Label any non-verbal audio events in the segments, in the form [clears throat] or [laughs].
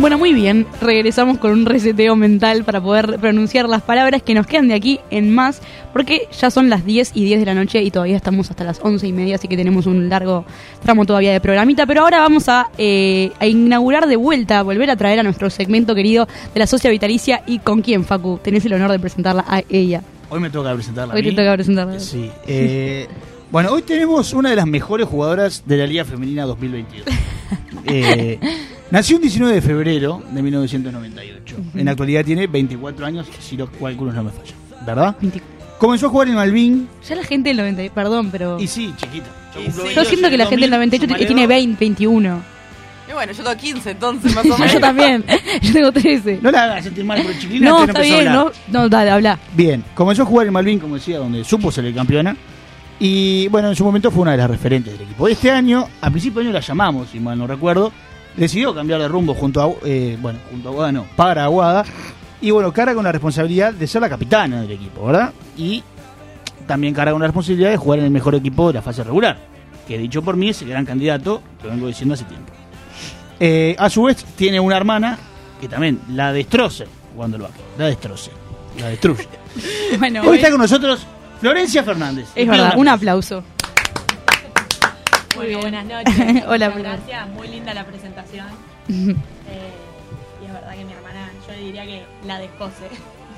Bueno, muy bien. Regresamos con un reseteo mental para poder pronunciar las palabras que nos quedan de aquí en más, porque ya son las 10 y 10 de la noche y todavía estamos hasta las 11 y media, así que tenemos un largo tramo todavía de programita. Pero ahora vamos a, eh, a inaugurar de vuelta, volver a traer a nuestro segmento querido de la socia vitalicia. ¿Y con quién, Facu? Tenés el honor de presentarla a ella. Hoy me toca presentarla. a Hoy te mí. toca presentarla. Sí. eh, [laughs] bueno, hoy tenemos una de las mejores jugadoras de la Liga Femenina 2022. [laughs] Eh, nació el 19 de febrero de 1998. En la actualidad tiene 24 años, si los cálculos no me fallan. ¿Verdad? 20. Comenzó a jugar en Malvin. Ya la gente del 90, perdón, pero... Y sí, chiquita. Yo, sí. Yo 22 siento que la en gente del 2000, 98 sumaré tiene dos. 20, 21. Y bueno, yo tengo 15 entonces, más o [laughs] menos. Yo también. [laughs] Yo tengo 13. No la hagas sentir mal, pero chiquilina No, está empezó a bien, hablar. no, no, dale, habla. Bien, comenzó a jugar en Malvin, como decía, donde supo ser el campeona. Y bueno, en su momento fue una de las referentes del equipo. Este año, a principio de año la llamamos, si mal no recuerdo, decidió cambiar de rumbo junto a, eh, bueno, junto a Aguada, no, para Aguada. Y bueno, carga con la responsabilidad de ser la capitana del equipo, ¿verdad? Y también carga con la responsabilidad de jugar en el mejor equipo de la fase regular, que dicho por mí es el gran candidato, lo vengo diciendo hace tiempo. Eh, a su vez, tiene una hermana que también la destroce jugando el básquet, la destroce, la destruye. [laughs] Bueno, Hoy está con nosotros Florencia Fernández. es verdad, un aplauso. Bueno, bien. buenas noches. [laughs] Hola, gracias. Muy linda la presentación. [laughs] Eh, y es verdad que mi hermana, yo le diría que la descose.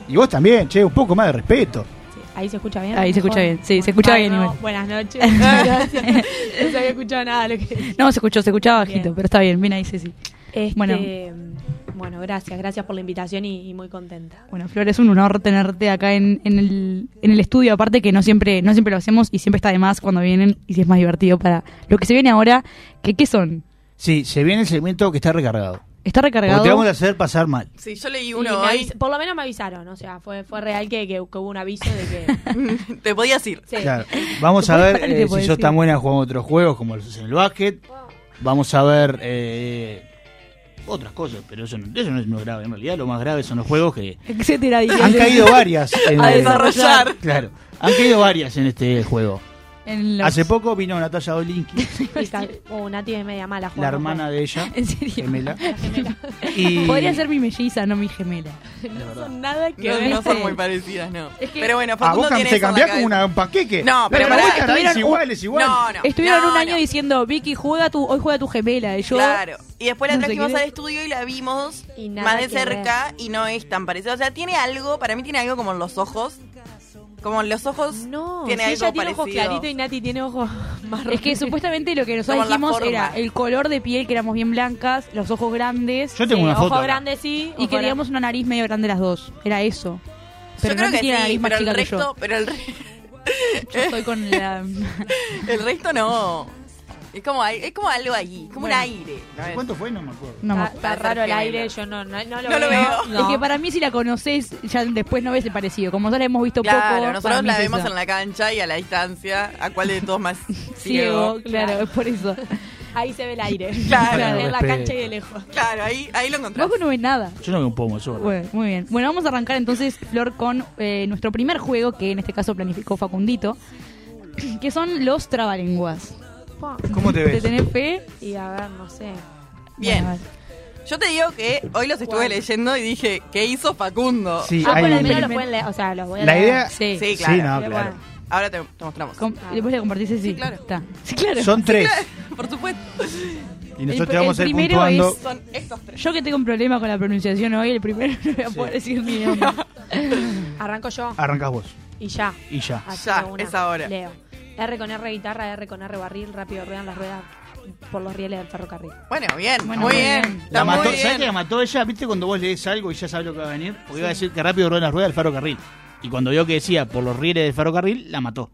Y vos también, che, un poco más de respeto. Sí, Ahí se escucha bien. Ahí se escucha bien, sí, se escucha bien no. Buenas noches. [laughs] Gracias. No se había escuchado nada lo que No, se escuchó, se escuchaba bajito, Bien. pero está bien, bien ahí, Ceci. Este, Bueno. bueno. gracias. Gracias por la invitación y, y muy contenta. Bueno, Flor, es un honor tenerte acá en, en el, en el estudio, aparte que no siempre, no siempre lo hacemos y siempre está de más cuando vienen y si es más divertido para lo que se viene ahora, que ¿qué son? Sí, se viene el segmento que está recargado. ¿Está Porque recargado? te vamos a hacer pasar mal. Sí, yo leí uno avis- por lo menos me avisaron, o sea, fue, fue real que, que- que hubo un aviso de que... [laughs] Te podías ir. Sí. Claro. Vamos ¿Te a ver eh, si sos ir? tan buena jugando otros juegos como los en el básquet. Vamos a ver eh, otras cosas, pero eso no, eso no es lo grave. En realidad, lo más grave son los juegos que Etcétera, han caído varias. En [laughs] A desarrollar. Claro, han caído varias en este juego. En los- Hace poco vino Natalia Olinki, [laughs] Y está- oh, Nati es media mala la jugando. hermana de ella, [laughs] En serio. gemela. La [laughs] gemela. Y Podría ser mi melliza, no mi gemela. No son nada que No, ver. no son muy parecidas, no. Es que- Pero bueno, Ah, Facundo vos cam- tiene te eso en la cambiás como cabeza. una, un paqueque. No, pero pará, vos cargáis estuvieron- igual, es igual. No, no. Estuvieron no, un año no. diciendo, Vicky, juega tu, hoy juega tu gemela. Y yo, Claro. Y después la No sé trajimos al es. estudio y la vimos Y nada más de que cerca y no es tan parecida. O sea, tiene algo, para mí tiene algo como en los ojos. Como los ojos No, tiene si algo ella tiene ojos claritos y Nati tiene ojos [laughs] marrones. Es que supuestamente lo que nosotros Como la dijimos forma. era el color de piel, que éramos bien blancas, los ojos grandes Yo tengo Sí, una foto. Ojos acá. grandes sí. y ojos queríamos una nariz medio grande las dos. Era eso. Pero yo creo no que tiene la sí, nariz más pero el chica que resto, yo. pero el, re- [laughs] Yo estoy con la... [laughs] el resto no. [laughs] Es como, es como algo ahí, como Bueno. un aire. ¿Cuánto fue? No me acuerdo. No, Está, está raro el aire, yo no, no, no lo No lo veo. veo. No. Es que para mí si la conoces, ya después no ves el parecido. Como ya la hemos visto Claro, poco, nosotros la es vemos en la cancha y a la distancia, ¿a cuál de todos más [laughs] ciego, ciego? claro, Claro. es por eso. Ahí se ve el aire. [laughs] Claro. en la cancha y de lejos. Claro, ahí, ahí lo encontrás. Vos no ves nada. Yo no veo un pomo solo. Bueno, muy bien. Bueno, vamos a arrancar entonces, Flor, con eh, nuestro primer juego, que en este caso planificó Facundito, [clears throat] que son los trabalenguas. ¿Cómo te [laughs] ¿Te ves? tenés fe? Y a ver, no sé. Bien. Bueno, Yo te digo que hoy los estuve ¿Cuál? leyendo y dije, ¿qué hizo Facundo? Sí, Ah, hay al un- menos lo pueden leer. O sea, los voy a La leer. idea- Sí. Sí, Sí, claro. no, Pero claro. bueno. Ahora te, te mostramos. Com- y después le compartís sí. Sí, claro. Está. Sí, claro. Son tres. Por supuesto. Y nosotros El- te vamos a el ir primero puntuando. es- Son estos tres. Yo que tengo un problema con la pronunciación hoy, el primero no voy a poder decir mi nombre. [laughs] Arranco yo Arrancas vos. y ya. Y ya. Así Ya, de es ahora. Leo. R con R guitarra, R con R barril, rápido ruedan las ruedas por los rieles del ferrocarril. Bueno, bien, Bueno, muy muy bien. bien. La muy mató, bien. ¿Sabes que la mató ella? ¿Viste cuando vos lees algo y ya sabes lo que va a venir? Porque iba a decir que rápido ruedan las ruedas del ferrocarril. Y cuando vio que decía por los rieles del ferrocarril, la mató.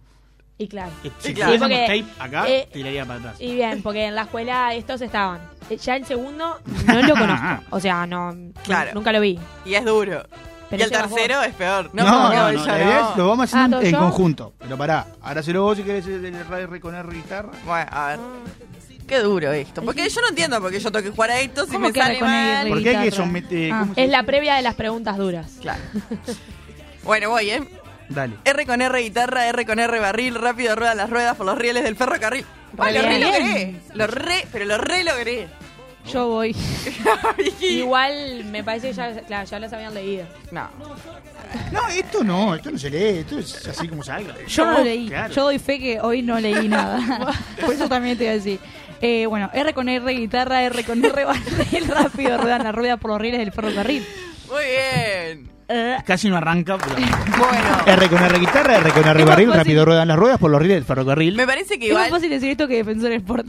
Y claro. Eh, Si claro. tuviésemos Porque, tape acá, eh, tiraría para atrás. Y bien, porque en la escuela estos estaban. Eh, Ya el segundo no lo conozco. [laughs] O sea, no. Claro. Nunca lo vi. Y es duro. Pero y el tercero es peor. No, No, no, no, ella la idea no. es lo vamos a hacer Ah, en- conjunto. Pero pará, ahora se lo vos si querés el R con R guitarra. Bueno, a ver. Qué duro esto. Porque yo no entiendo por qué yo tengo que jugar a esto si ¿Cómo me que sale con el mal. re- ¿Por qué hay que someter? Ah. ¿cómo se Es la dice? previa de las preguntas duras. Claro. [laughs] Bueno, voy, ¿eh? Dale. R con R guitarra, R con R barril, rápido ruedan las ruedas por los rieles del ferrocarril. Lo re logré. Lo re, pero lo re logré. Yo voy. [laughs] Igual me parece que ya, claro, ya las habían leído. No. No, esto no, esto no se lee, esto es así como salga. Yo no lo leí. Claro. Yo doy fe que hoy no leí nada. [laughs] Por eso también te iba a decir. Eh, bueno, R con R guitarra, R con R [laughs] barril, rápido ruedan la rueda por los rieles del ferrocarril. Muy bien. Eh, Casi no arranca, pero... Bueno. R con R guitarra, R con R Es más barril, fácil. rápido ruedan las ruedas por los rieles del ferrocarril. Me parece que es más igual. fácil decir esto que Defensor Sport.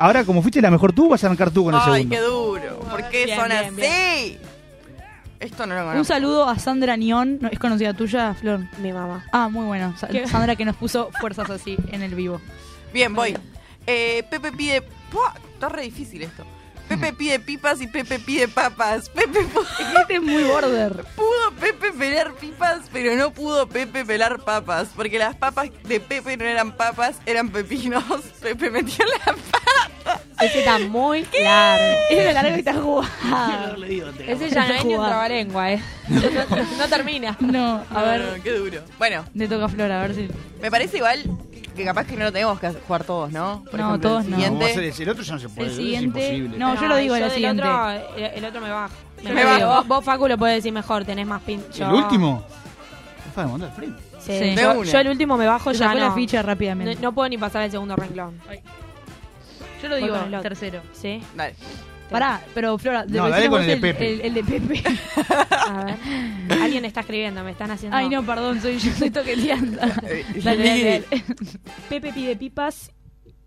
Ahora, como fuiste la mejor tú, vas a arrancar tú con el Ay, segundo. qué duro. ¿Por qué Bien, son bien, así? bien. Esto no lo conozco. Un saludo a Sandra Nión. ¿no? ¿Es conocida tuya, Flor? Mi mamá. Ah, muy bueno. Sa- ¿Qué? Sandra que nos puso fuerzas así en el vivo. Bien, voy. Eh, Pepe pide. Está re difícil esto. Pepe pide pipas y Pepe pide papas. Pepe pu- Este es muy border. [laughs] pudo Pepe pelar pipas, pero no pudo Pepe pelar papas. Porque las papas de Pepe no eran papas, eran pepinos. [laughs] Pepe metió la papa. Ese está muy largo. Ese es largo y está jugado. Ese ya no es ni un trabalengua, eh. [laughs] No, no termina. No, a ver, No, no, qué duro. Bueno, le toca a Flor, a ver si. me parece igual que capaz que no lo tenemos que jugar todos, ¿no? Por No, ejemplo, todos el no. No, siguiente. vos haces- el otro ya no se puede. El es siguiente- imposible. no, yo lo digo, yo la del siguiente. Otro, el, el otro me Me bajo. Vos, vos, Facu, lo podés decir mejor, tenés más pin. ¿El yo- último? Frente. Sí, Yo, yo el último me bajo Te ya no. la ficha no, rápidamente. no puedo ni pasar el segundo renglón. Yo lo Voy digo, con el otro. tercero. ¿Sí? Dale. Pará, pero Flora, No, decime dale con el de Pepe. El, el de Pepe. [laughs] A ver. Alguien está escribiendo, me están haciendo. Ay, no, perdón, soy yo, estoy toqueteando. Eh, Dale, dale, dale. Pepe pide pipas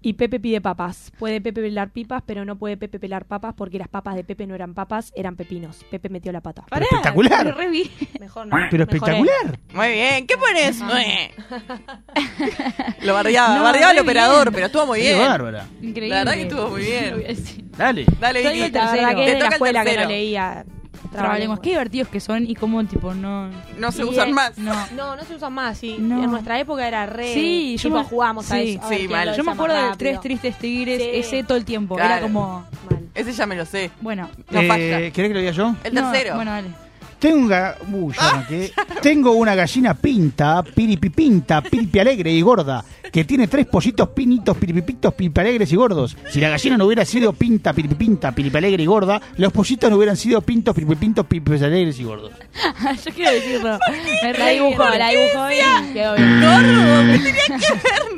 y Pepe pide papas. Puede Pepe pelar pipas, pero no puede Pepe pelar papas porque las papas de Pepe no eran papas, eran pepinos. Pepe metió la pata. Pará, espectacular. pero re bien. Mejor no. Pero mejoré. espectacular. Muy bien, ¿qué pones? lo bardeaba, No, bardeaba al operador, bien. pero estuvo muy Qué bien. bárbara. Increíble. La verdad que estuvo muy [laughs] bien. Dale. Dale, Yo Vicky. La verdad tercero. que Te de la escuela que no leía. Trabalenguas. Qué divertidos que son y cómo, tipo, no. No se Y usan es- más. No. No, no se usan más, sí. No. En nuestra época era re. Sí, yo tipo, me- jugamos a sí. eso. mal. Yo me acuerdo más de rápido. Tres Tristes Tigres, Sí. ese todo el tiempo. Claro. Era como. Mal. Ese ya me lo sé. Bueno. No Eh, falla. ¿Querés que lo diga yo? El no, tercero. Bueno, dale. Tengo, un ga- Uy, ya arranqué. Tengo una gallina pinta, piripipinta, piripi alegre y gorda, que tiene tres pollitos pinitos, piripipitos, piripi alegres y gordos. Si la gallina no hubiera sido pinta, piripipinta, piripi alegre y gorda, los pollitos no hubieran sido pintos, piripipintos, piripi alegres y gordos. [laughs] Yo quiero decirlo. [laughs] Me La dibujó, bien. la dibujó y quedó bien. Gordo, ¿qué tenía que ver?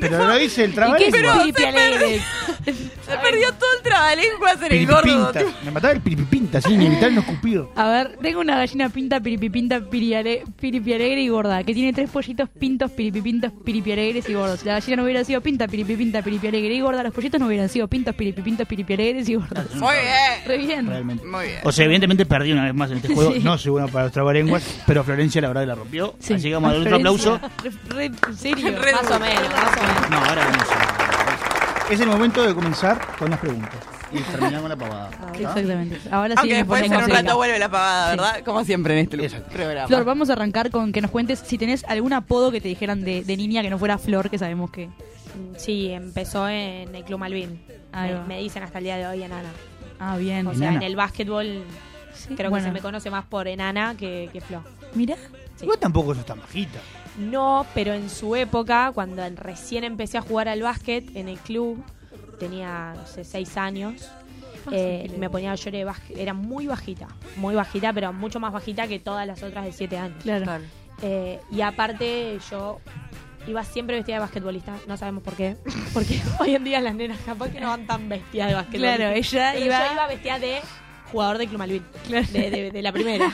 [laughs] Pero lo dice el ¿Y qué trabajo. es Piripi Alegre? Se perdió todo el trabalenguas en el gordo. Me mataba el piripipinta, así inevitable no escupir. A ver, tengo una gallina pinta, piripipinta, piriale- piripialegre y gorda, que tiene tres pollitos pintos, piripipintos, piripialegres y gordos. Si la gallina no hubiera sido pinta, piripipinta, piripialegre y gorda, los pollitos no hubieran sido pintos, piripipintos, piripialegres y gordos. Muy bien. Re bien. Realmente. Muy bien. O sea, evidentemente perdí una vez más en este juego. Sí. No soy bueno para los trabalenguas, pero Florencia la verdad la rompió. Sí. Así que vamos a darle otro aplauso. Re, re- en serio. Re- Más o menos, más o menos. No, ahora vamos a... Es el momento de comenzar con las preguntas. Y terminar con la pavada. ¿está? Exactamente. Ahora sí Aunque nos después en un rato vuelve la pavada, ¿verdad? Como siempre en este Exacto. programa. Flor, vamos a arrancar con que nos cuentes si tenés algún apodo que te dijeran de, de niña que no fuera Flor, que sabemos que... Sí, empezó en el Club Malvin. Me, dicen hasta el día de hoy enana. Ah, bien. O sea, Enana. en el básquetbol creo bueno. que se me conoce más por enana que, que Flo. Mira. Sí. Vos tampoco sos tan bajita. No, pero en su época, cuando recién empecé a jugar al básquet en el club, tenía, no sé, seis años, eh, me ponía a llorar de básquet. Era muy bajita, muy bajita, pero mucho más bajita que todas las otras de siete años. Claro. Claro. Eh, y aparte, yo iba siempre vestida de basquetbolista, no sabemos por qué, [laughs] porque hoy en día las nenas capaz que no van tan vestidas de basquetbolista. Claro, ella Pero iba... yo iba vestida de jugador de Club Malvin, Claro. de, de- de la primera.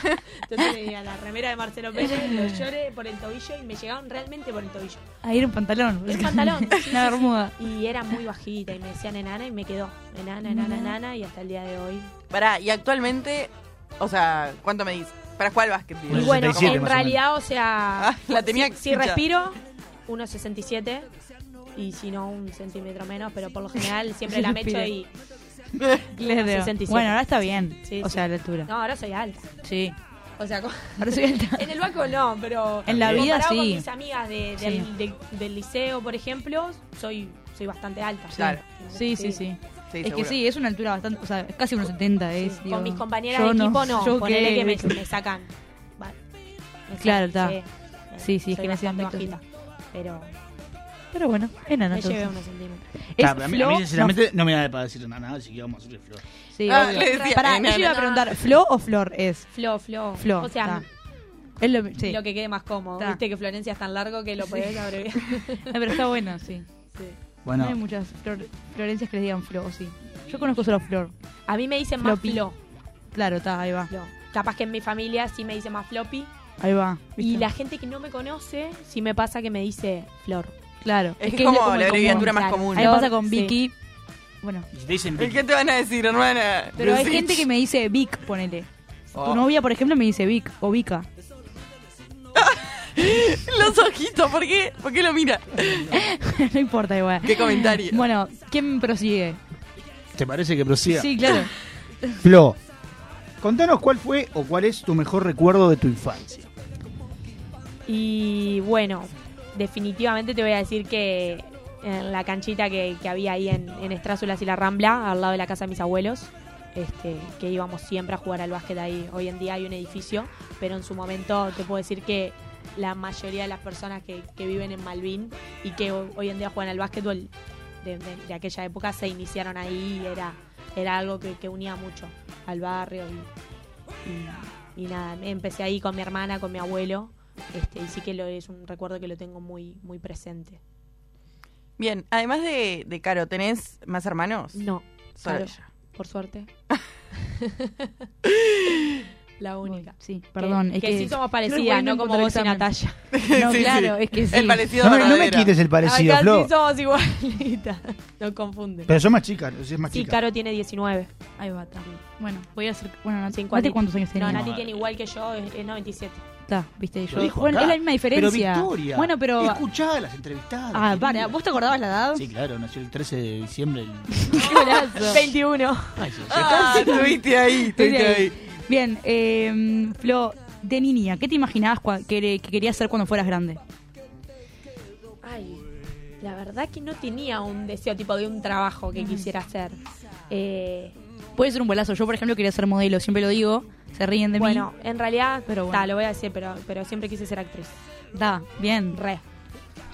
Entonces tenía la remera de Marcelo Pérez, [laughs] los lloré por el tobillo y me llegaban realmente por el tobillo. Ahí era un pantalón. El pantalón, [laughs] sí, Una bermuda. Y era muy bajita y me decían enana y me quedó. Enana, enana, enana y hasta el día de hoy. Pará, y actualmente, o sea, ¿cuánto me dices? ¿Para jugar al básquet? digo? Y bueno, 67 en o realidad, o sea, Ah, la tenía si, si respiro, 1,67 y si no, un centímetro menos, pero por lo general siempre la mecho y... [laughs] 67. Bueno, ahora está bien. Sí, o sí. sea, la altura. No, ahora soy alta. Sí. O sea, co- Ahora soy alta. [laughs] en el banco no, pero... En la vida comparado con sí. mis amigas de- Sí. del, de- del liceo, por ejemplo, soy, soy bastante alta. Claro. Sí, sí, sí. Sí, es que seguro. sí, es una altura bastante, o sea, es casi unos 70 es. Sí, digo, con mis compañeras yo de equipo no, yo ponele qué- que me, me sacan. Vale. Me Claro, sacan, está. Sí, sí, es soy que en ese bastante ámbito sí. bajita. Pero Pero bueno, enana Me llevé unos centímetros. ¿Es Claro, a, mí, a Flo? mí, sinceramente, no, me da para decir nada, así que vamos a hacerle flor. Sí, Ah, obvio. le decía Pará, enana. yo iba a preguntar, ¿Flo o Flor es? Flo, Flo. Flo, O sea, está. Es lo, sí. lo que quede más cómodo. Viste que Florencia es tan largo que lo podés abreviar. [laughs] Ah, pero está bueno, sí. Sí. Bueno, No hay muchas Flor- Florencias que les digan Flo, sí. Yo conozco solo Flor. A mí me dicen más Floppy. Flo. Claro, está, ahí va. Flo. Capaz que en mi familia sí me dice más Floppy. Ahí va. Y ¿viste? la gente que no me conoce, sí me pasa que me dice Flor. Claro. Es que es como la abreviatura común. más Claro. común. A mí me Flor, pasa con sí. Vicky. Bueno, dicen ¿Y ¿Qué te van a decir, hermana? pero hay gente que me dice Vic, ponele. Oh. Tu novia, por ejemplo, me dice Vic o Vika. [laughs] Los ojitos, ¿por qué? ¿Por qué lo mira? [laughs] no importa igual. ¿Qué comentario? Bueno, ¿quién prosigue? ¿Te parece que prosiga? Sí, claro. [laughs] Flo, contanos cuál fue o cuál es tu mejor recuerdo de tu infancia. Y bueno, definitivamente te voy a decir que en la canchita que, había ahí en, en Estrázulas y la Rambla, al lado de la casa de mis abuelos, este, que íbamos siempre a jugar al básquet ahí. Hoy en día hay un edificio, pero en su momento te puedo decir que la mayoría de las personas que, viven en Malvin y que ho- hoy en día juegan al básquetbol de, de- aquella época se iniciaron ahí y era, era algo que, que unía mucho al barrio y- y nada, empecé ahí con mi hermana, con mi abuelo este, y sí que lo, es un recuerdo que lo tengo muy, muy presente. Bien, además de, de Caro, ¿tenés más hermanos? No, Solo ella. por suerte. [laughs] La única. Sí, perdón. Que, es que que sí somos parecidas, no no como vos y. Natalia. [laughs] No, Sí, claro, sí. es que sí. El parecido No me, no me quites el parecido, Acá Flo. sí somos igualitas. [laughs] Nos confunden. Pero son más chicas, es más Sí, chica. Caro tiene 19. Ahí va, está. Bueno, voy a hacer. Bueno, Nati, ¿cuántos años No, tenía? Nati No, tiene igual que yo, es, es 97. Está, viste. Yo dijo bueno, acá. es la misma diferencia. Pero Victoria. Bueno, pero. Escuchá las entrevistadas. Ah, para, ¿vos te acordabas la edad? Sí, claro, nació el 13 de diciembre. el- [laughs] Qué golazo. 21. Ay, sí, sí. Ah, estuviste ahí, estuviste ahí. ahí. Bien, eh, Flo, de niña, ¿qué te imaginabas que, que querías ser cuando fueras grande? Ay, la verdad que no tenía un deseo tipo de un trabajo que quisiera hacer. Eh, Puede ser un bolazo. Yo, por ejemplo, quería ser modelo, siempre lo digo. Se ríen de bueno, en realidad, Pero bueno. ta, lo voy a decir, pero, pero siempre quise ser actriz. mí. Da, bien. Re.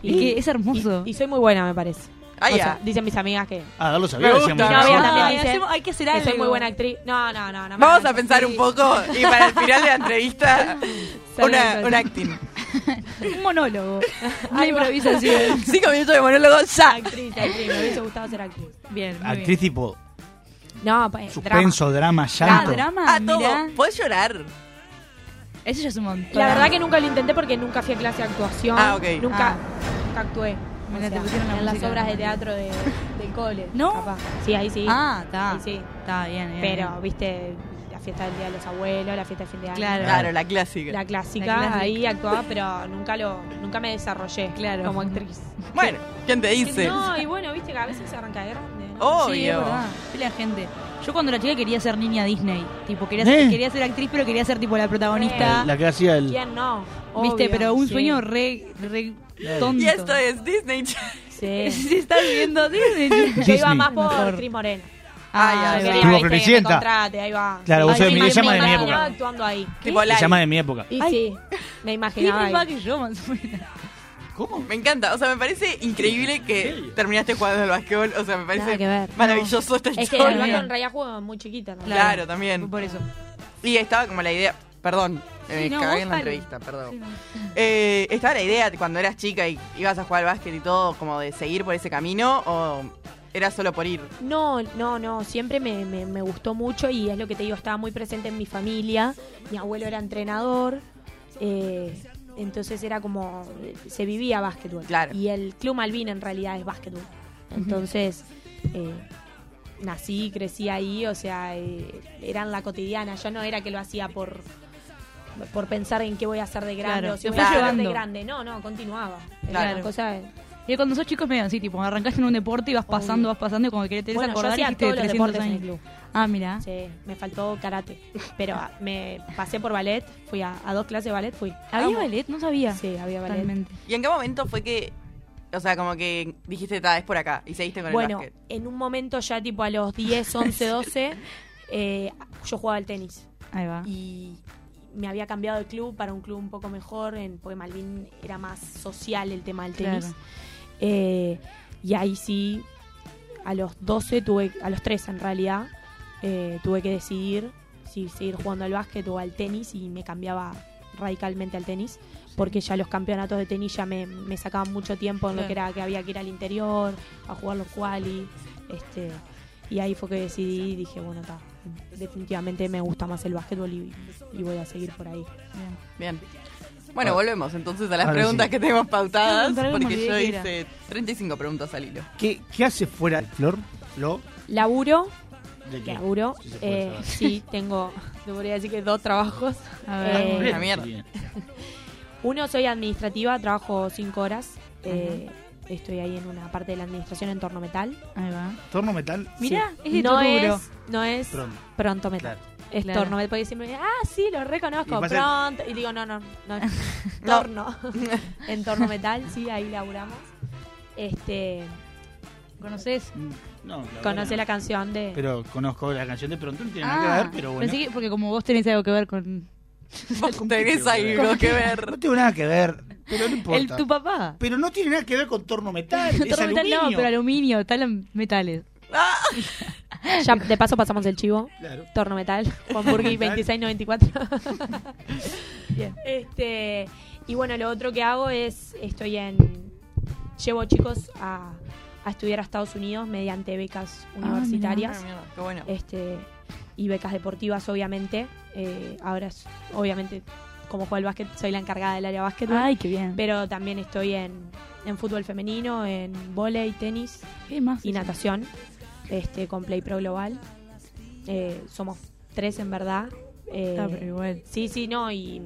Es que es hermoso. Y, y soy muy buena, me parece. Ah, O sea, dicen mis amigas que, Ah, Darlo sabía. Me decíamos gusta. Mi novia también Ay, dice hacemos- hay que hacer que soy algo. muy buena actriz. No, no, no. no Vamos a pensar sí. un poco y para el final de la entrevista, [laughs] una, un acting. [laughs] Un monólogo. [laughs] Una improvisación. Cinco minutos de monólogo ya. Actriz, actriz. Me hubiese gustado ser actriz. Bien, muy Actriz bien. tipo No, pues, suspenso, drama, Ah, llanto. drama, Ah, todo. ¿Podés llorar? Eso ya es un montón. La verdad que nunca lo intenté porque nunca fui a clase de actuación. Ah, ok. Nunca, Ah. nunca actué. O Mira, te sea, pusieron la en las música. obras de teatro de, del cole. ¿No? capaz. Sí, ahí sí. Ah, está. Ahí sí. Está bien, bien. Pero, viste, la fiesta del Día de los Abuelos, la fiesta de fin de año. Claro. Claro, la clásica. La clásica, La clásica. ahí actuaba, pero nunca lo nunca me desarrollé Claro. como actriz. Bueno, ¿quién te [laughs] dice? No, y bueno, viste que a veces se Obvio. Sí, es verdad. Gente. Yo cuando era chica quería ser niña Disney. Tipo, quería ser, ¿Eh? quería ser actriz, pero quería ser tipo la protagonista. La que hacía el. ¿Quién no? ¿Viste? Pero un sí. sueño re, re tonto. Y esto es Disney. Sí. [laughs] Si estás viendo [laughs] Disney. Yo iba más por Mejor. Cris Morena. Ah, Ah, ya, Tuvo ahí va. Claro, vos sos de mi, más de mi época. actuando ahí. Tipo llama de mi época. Y sí, me imaginaba ahí. que yo, más o menos. ¿Cómo? Me encanta, o sea, me parece increíble que terminaste jugando al basquetbol, o sea, me parece que ver. maravilloso esta Es que historia. el en realidad juego muy chiquita. ¿no? Claro, también. Por eso. Y estaba como la idea, perdón, me Sí, no, cagué en la entrevista, perdón. Sí, no. Eh, ¿Estaba la idea cuando eras chica y ibas a jugar al básquet y todo, como de seguir por ese camino o era solo por ir? No, no, no, siempre me, me, me gustó mucho y es lo que te digo, estaba muy presente en mi familia. Mi abuelo era entrenador, eh, entonces era como, se vivía básquetbol. Claro. Y el Club Malvin en realidad es básquetbol. Entonces, eh, nací, crecí ahí, o sea, eh, era en la cotidiana. Yo no era que lo hacía por por pensar en qué voy a hacer de grande Claro, o si voy a hacer de grande. No, no, continuaba. Era Claro. una cosa Y cuando sos chico es medio así, tipo, arrancaste en un deporte y vas pasando, vas pasando y como que querés Bueno, yo acordar y hacía todos los 300 deportes en el años. club. Ah, mira. Sí, me faltó karate. Pero ah, me pasé por ballet, fui a, a dos clases de ballet, fui. ¿Había ballet? No sabía. Sí, había ballet. Totalmente. ¿Y en qué momento fue que, o sea, como que dijiste, ta, es por acá y seguiste con el Bueno, básquet? en un momento ya tipo a los 10, 11, 12, eh, yo jugaba al tenis. Ahí va. Y me había cambiado de club para un club un poco mejor, en, porque Malvin era más social el tema del tenis. Claro. Eh, y ahí sí, a los 12 tuve, a los 13 en realidad, eh, tuve que decidir si seguir jugando al básquet o al tenis y me cambiaba radicalmente al tenis porque ya los campeonatos de tenis ya me, me sacaban mucho tiempo en lo que era que había que ir al interior a jugar los quali este y ahí fue que decidí y dije bueno está definitivamente me gusta más el básquetbol y, y voy a seguir por ahí. Bien. Bueno, volvemos entonces a las Ahora preguntas sí. que tenemos pautadas. Me Porque olvidé yo que era. hice 35 preguntas al hilo. ¿Qué, qué hace fuera de Flor? ¿Lo? laburo ¿De qué? laburo Si se puede eh, saber. sí tengo [laughs] debería decir que dos trabajos A ver. Eh, la mierda. Bien. [laughs] Uno, soy administrativa, trabajo cinco horas. eh, estoy ahí en una parte de la administración en torno metal. Ahí va. Torno metal. Mira, Sí. es de no tu rubro. es, no es Pronto. pronto metal. Claro. Es Claro. Porque siempre me dicen, ah, sí, lo reconozco, Y pronto. Y digo, no, no, no. es [laughs] torno. [laughs] en torno metal, sí, ahí laburamos. Este, ¿Conoces? Mm, No, la conoce la canción de. Pero conozco la canción de Pronto, no tiene nada Ah, que ver, pero bueno. pensé que porque como vos tenés algo que ver con Vos [laughs] tenés algo que ver. No tengo nada que ver, pero no importa. el tu papá. Pero no tiene nada que ver con torno metal, es Torno metal aluminio. no, pero aluminio, tal metales. [laughs] Ya, de paso pasamos el chivo. Claro. Torno metal. [laughs] Juan Burgui Metal. [laughs] 2694. Bien. Este, y bueno, lo otro que hago es, estoy en, llevo chicos a, a estudiar a Estados Unidos mediante becas universitarias. Ah, mierda, qué bueno. este y becas deportivas obviamente Eh, ahora es- obviamente como juego al básquet soy la encargada del área básquetbol Ay, qué bien. pero también estoy en, en fútbol femenino en volei tenis ¿Qué más? y natación este con Play Pro Global Eh, somos tres en verdad Eh, Ah, pero igual. sí sí no y,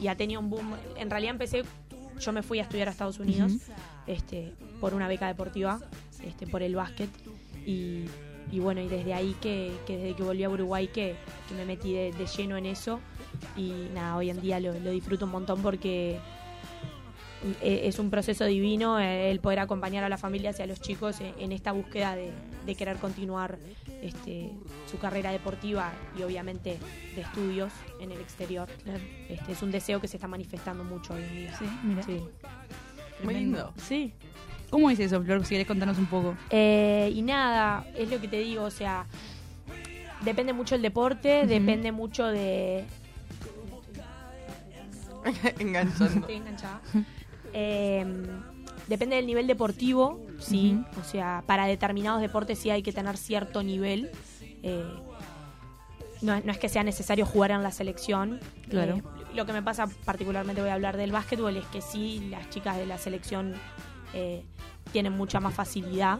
y ha tenido un boom en realidad empecé yo me fui a estudiar a Estados Unidos este, por una beca deportiva, este, por el básquet. Y, y bueno, y desde ahí que, que desde que volví a Uruguay que, que me metí de, de lleno en eso. Y nada, hoy en día lo, lo disfruto un montón porque es un proceso divino eh, el poder acompañar a las familias y a los chicos en, esta búsqueda de, de querer continuar este, su carrera deportiva y obviamente de estudios en el exterior. Este, es un deseo que se está manifestando mucho hoy en día. Sí, mira. Sí. Muy lindo. Sí. ¿Cómo es eso, Flor? Si querés contarnos un poco. Eh, y nada, es lo que te digo, o sea, depende mucho el deporte, depende mucho de... [laughs] Enganchando. Estoy enganchada. [laughs] Eh, depende del nivel deportivo, sí, o sea, para determinados deportes sí hay que tener cierto nivel. Eh, no, es- no es que sea necesario jugar en la selección. Claro. Eh, lo que me pasa particularmente, voy a hablar del básquetbol, es que sí, las chicas de la selección eh, tienen mucha más facilidad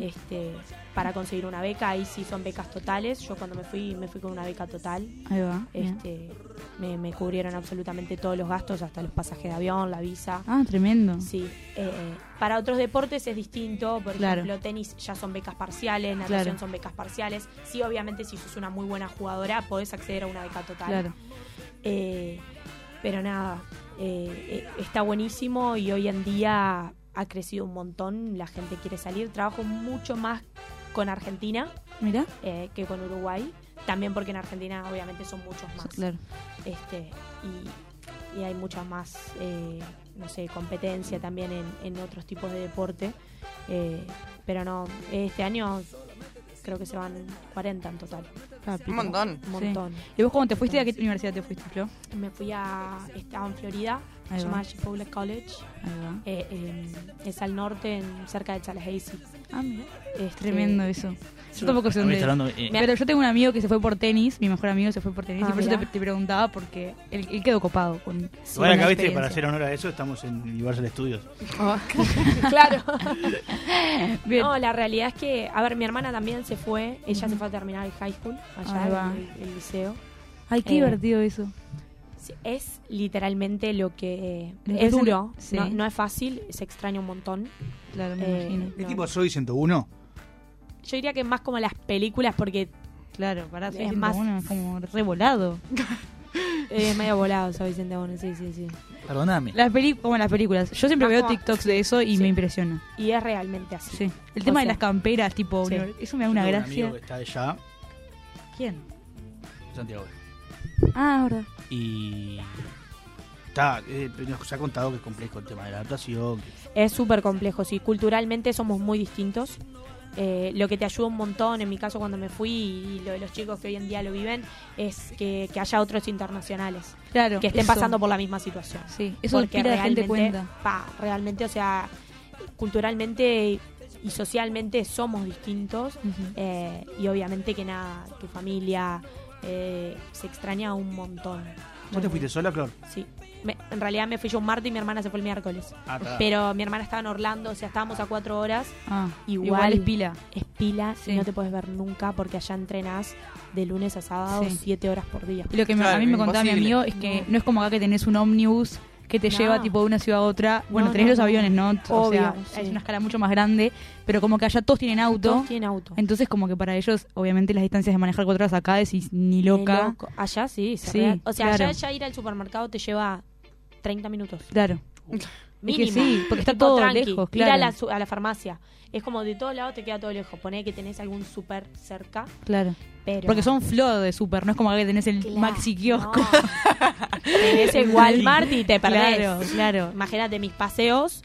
Este, para conseguir una beca. Ahí sí son becas totales. Yo cuando me fui, me fui con una beca total. Ahí va. Este, me, me cubrieron absolutamente todos los gastos, hasta los pasajes de avión, la visa. Ah, tremendo. Sí. eh, para otros deportes es distinto. Por Claro. ejemplo, tenis ya son becas parciales, natación Claro. son becas parciales. Sí, obviamente, si sos una muy buena jugadora, podés acceder a una beca total. Claro. Eh, pero nada, eh, eh, está buenísimo y hoy en día ha crecido un montón. La gente quiere salir. Trabajo mucho más con Argentina Mira. eh, que con Uruguay. También porque en Argentina obviamente son muchos más. Claro. Este, y, y hay mucha más, eh, no sé, competencia también en, en otros tipos de deporte. Eh, pero no, este año creo que se van 40 en total. Un montón. Un montón. ¿Y vos cuando te fuiste? ¿A qué universidad te fuiste, Flor? Me fui a. Estaba en Florida, se llama Chipotle College. Ahí va. eh, en- es al norte, en, cerca de Tallahassee. Ah, mira. Este, Tremendo eso. Yo tampoco sé dónde. hablando, eh, Pero yo tengo un amigo que se fue por tenis, mi mejor amigo se fue por tenis, Ah, y por eso te, te preguntaba, porque él, él quedó copado con. Igual acá, viste, para hacer honor a eso, estamos en Universal Studios. [laughs] claro. [laughs] Bien. No, la realidad es que, a ver, mi hermana también se fue, ella se fue a terminar el high school, allá Ahí va. el, el liceo. Ay, qué eh, divertido eso. Sí, Es literalmente lo que que es duro, sí. no, no es fácil, se extraña un montón. Claro, me Eh, imagino. ¿Qué No. tipo soy 101? Yo diría que más como las películas porque Claro, pará, es es más- más. como [laughs] revolado. [laughs] es medio volado, soy Vicente Bono, sí, sí, sí. Perdóname. Las peli como las películas. Yo siempre veo TikToks de eso y Sí. me impresiona. Y es realmente así. Sí. El tema de las camperas, tipo. sí. Eso me da una un gracia. amigo que está allá, ¿Quién? Santiago. Ah, verdad. Y está, eh, nos ha contado que es complejo el tema de la adaptación. que- Es súper complejo, sí. Culturalmente somos muy distintos. Eh, lo que te ayuda un montón, en mi caso cuando me fui y lo de los chicos que hoy en día lo viven, es que, que haya otros internacionales Claro. que estén eso. pasando por la misma situación. Sí, eso Porque pila de gente realmente, cuenta. pa, realmente, o sea, culturalmente y socialmente somos distintos eh, y obviamente que nada, tu familia eh, se extraña un montón. ¿Vos te fuiste sola, Flor? Sí. Me- en realidad me fui yo un martes y mi hermana se fue el miércoles. Ah. Pero mi hermana estaba en Orlando, o sea, estábamos a cuatro horas. Ah, Igual. igual es pila. Es pila Sí. y no te puedes ver nunca porque allá entrenás de lunes a sábado Sí. siete horas por día. Y lo que me- a mí me contaba mi amigo es que No. no. es como acá que tenés un ómnibus que te No. lleva tipo de una ciudad a otra. Bueno, No, tenés no, los aviones, ¿no? o sea, sí. es una escala mucho más grande, pero como que allá todos tienen auto. Todos tienen auto. Entonces como que para ellos, obviamente las distancias de manejar cuatro horas acá decís ni Ni loca. loco. Allá sí, se Sí, real- O sea, claro. allá ya ir al supermercado te lleva 30 minutos. Claro. Mínimo. Es que sí, porque está todo tranqui. lejos, Ir a claro. la, su- a la farmacia. Es como de todos lados te queda todo lejos. Poné que tenés algún súper cerca, Claro. pero... Porque son flow de super, no es como que tenés el Claro, maxi kiosco. no. [laughs] tenés el Walmart y te perdés. Claro, claro. Imagínate mis paseos.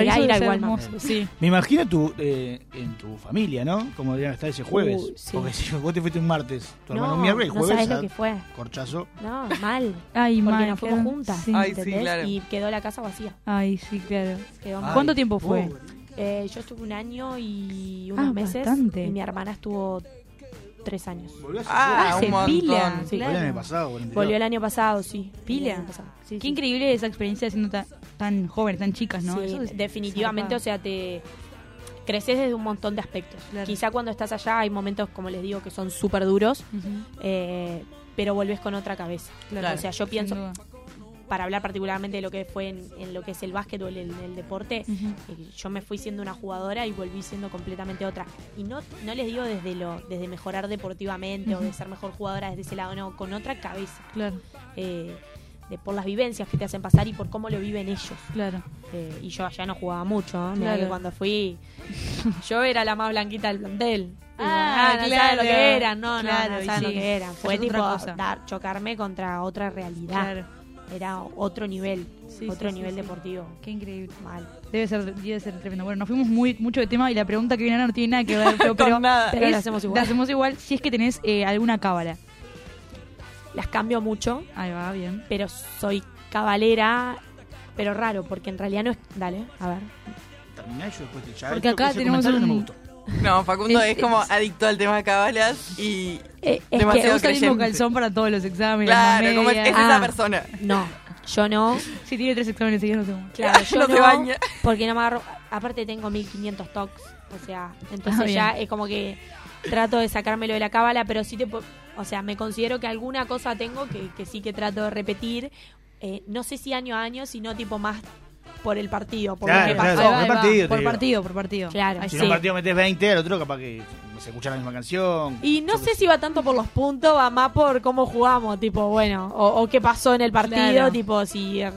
Eso ir al Walmart. Sí. Me imagino tu, eh, en tu familia, ¿no? Como deberían estar ese jueves. Uy, sí. Porque si vos te fuiste un martes, tu hermano No, un miércoles, el no jueves, sabés lo a- que fue. corchazo. No, mal. Ay, Porque mal, nos fuimos claro. juntas. Sí. Ay, sí, claro. Y quedó la casa vacía. Ay, sí, claro. Quedó Ay. ¿Cuánto tiempo fue? Eh, yo estuve un año y unos Ah, meses. bastante. Y mi hermana estuvo tres años. Volvió hace Ah, Hace un montón. pila. Sí. Volvió el año pasado. o el anterior. Volvió el año pasado, sí. El Pila. año pasado. Sí, Qué sí. increíble esa experiencia siendo tan, tan jóvenes, tan chicas, ¿no? Sí, Eso es definitivamente, zarpado. o sea, te creces desde un montón de aspectos. Claro. Quizá cuando estás allá hay momentos, como les digo, que son súper duros, Ujú, eh, pero volvés con otra cabeza. claro. O sea, yo Sin pienso, duda. Para hablar particularmente de lo que fue en, en lo que es el básquet o el, el- el deporte, eh, yo me fui siendo una jugadora y volví siendo completamente otra. Y no, no les digo desde lo desde mejorar deportivamente o de ser mejor jugadora desde ese lado, no, con otra cabeza. Claro, eh, de, por las vivencias que te hacen pasar y por cómo lo viven ellos. claro. Eh, y yo allá no jugaba mucho, ¿no? Claro. que cuando fui, [laughs] yo era la más blanquita del plantel. Ah, no claro. lo que eran, no, Claro, no, no lo que eran. Fue tipo dar, chocarme contra otra realidad. Claro. Era otro nivel, Sí, otro sí, nivel sí. deportivo. Qué increíble. Mal. Debe ser, debe ser tremendo. Bueno, nos fuimos muy mucho de tema y la pregunta que viene ahora no tiene nada que ver, pero, pero, nada. Pero es- la hacemos igual. La hacemos igual si es que tenés eh, alguna cábala. Las cambio mucho, Ahí va, bien. pero soy cabalera, pero raro, porque en realidad no es... Dale, a ver. Terminá y yo después te Porque acá tenemos no un- gustó. No, Facundo Es- es, como es- adicto al tema de cabalas y Eh, es Que Demasiado usa el calzón para todos los exámenes. claro, como es, es Ah. esa persona. No, yo no. Si tiene tres exámenes seguidos, no cómo. Claro, [laughs] yo No no, se baña. porque no me agarro. Aparte tengo 1500 tocs, o sea, Ah, entonces bien. ya es como que trato de sacármelo de la cábala, pero sí te, o sea, me considero que alguna cosa tengo que, que sí que trato de repetir. Eh, no sé si año a año, sino tipo más por el partido, por Claro, lo que claro. pasó. Por partido, por partido, por partido. Claro. Si en un partido metes 20, al otro capaz que se escucha la misma canción. Y no sé si va tanto por los puntos, va más por cómo jugamos, tipo, bueno, o, o qué pasó en el partido, Claro. tipo, si... A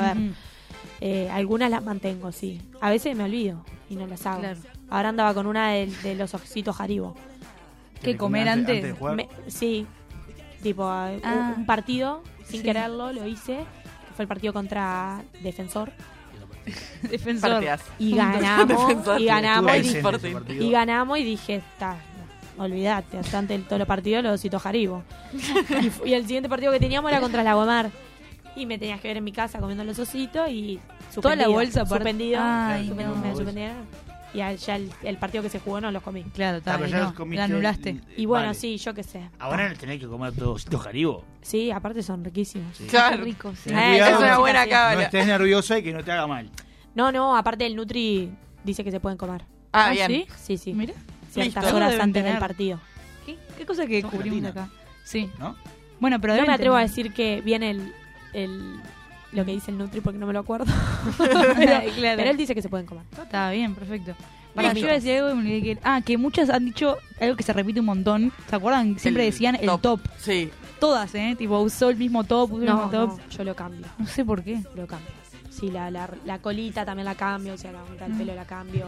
ver, eh, algunas las mantengo, sí. A veces me olvido y no las hago. Claro. Ahora andaba con una de, de los ositos Haribo. ¿Qué comer antes? de jugar. Me- sí, tipo, eh, Ah. un partido, sin Sí. quererlo, lo hice, fue el partido contra Defensor. [laughs] Defensor. Partidas. Y ganamos, Defensor. y ganamos, y, y ganamos y dije, está, olvídate, hasta antes de todos los partidos los ositos Haribo. y, y el siguiente partido que teníamos era contra la Guamar. Y me tenías que ver en mi casa comiendo los ositos y Toda la suspendido, bolsa suspendido, Ay, suspendido, no. me suspendieron. Y ya el, el partido que se jugó no los comí. Claro, está Ah, ya no, los la anulaste. Y bueno, Vale. sí, yo qué sé. Ahora tenés que comer todos ositos jaribo. Sí, aparte son riquísimos. Sí. Claro. Qué rico, sí. Eh, es una no- buena sí. No cábala. estés nerviosa y que no te haga mal. No, no, aparte el Nutri dice que se pueden comer. Ah, Ah, bien. ¿sí? Sí, sí. Mira, Ciertas Listo. horas antes tener. del partido. ¿qué, qué cosa que Son descubrimos acá. Sí. ¿No? Bueno, pero no me atrevo a decir que viene el, el- lo que dice el Nutri porque no me lo acuerdo. [laughs] Claro. Pero él dice que se pueden comer. Está bien, perfecto. Para, yo Listo. iba a decir algo y me olvidé que... Ah, que muchas han dicho algo que se repite un montón. ¿Se acuerdan? Siempre El decían el top. top. Sí. Todas, ¿eh? Tipo, usó el mismo top, usó el mismo top. no, yo lo cambio. No sé por qué. Lo cambio. Sí, la, la, la colita también la cambio, o sea, la del Mm. pelo la cambio.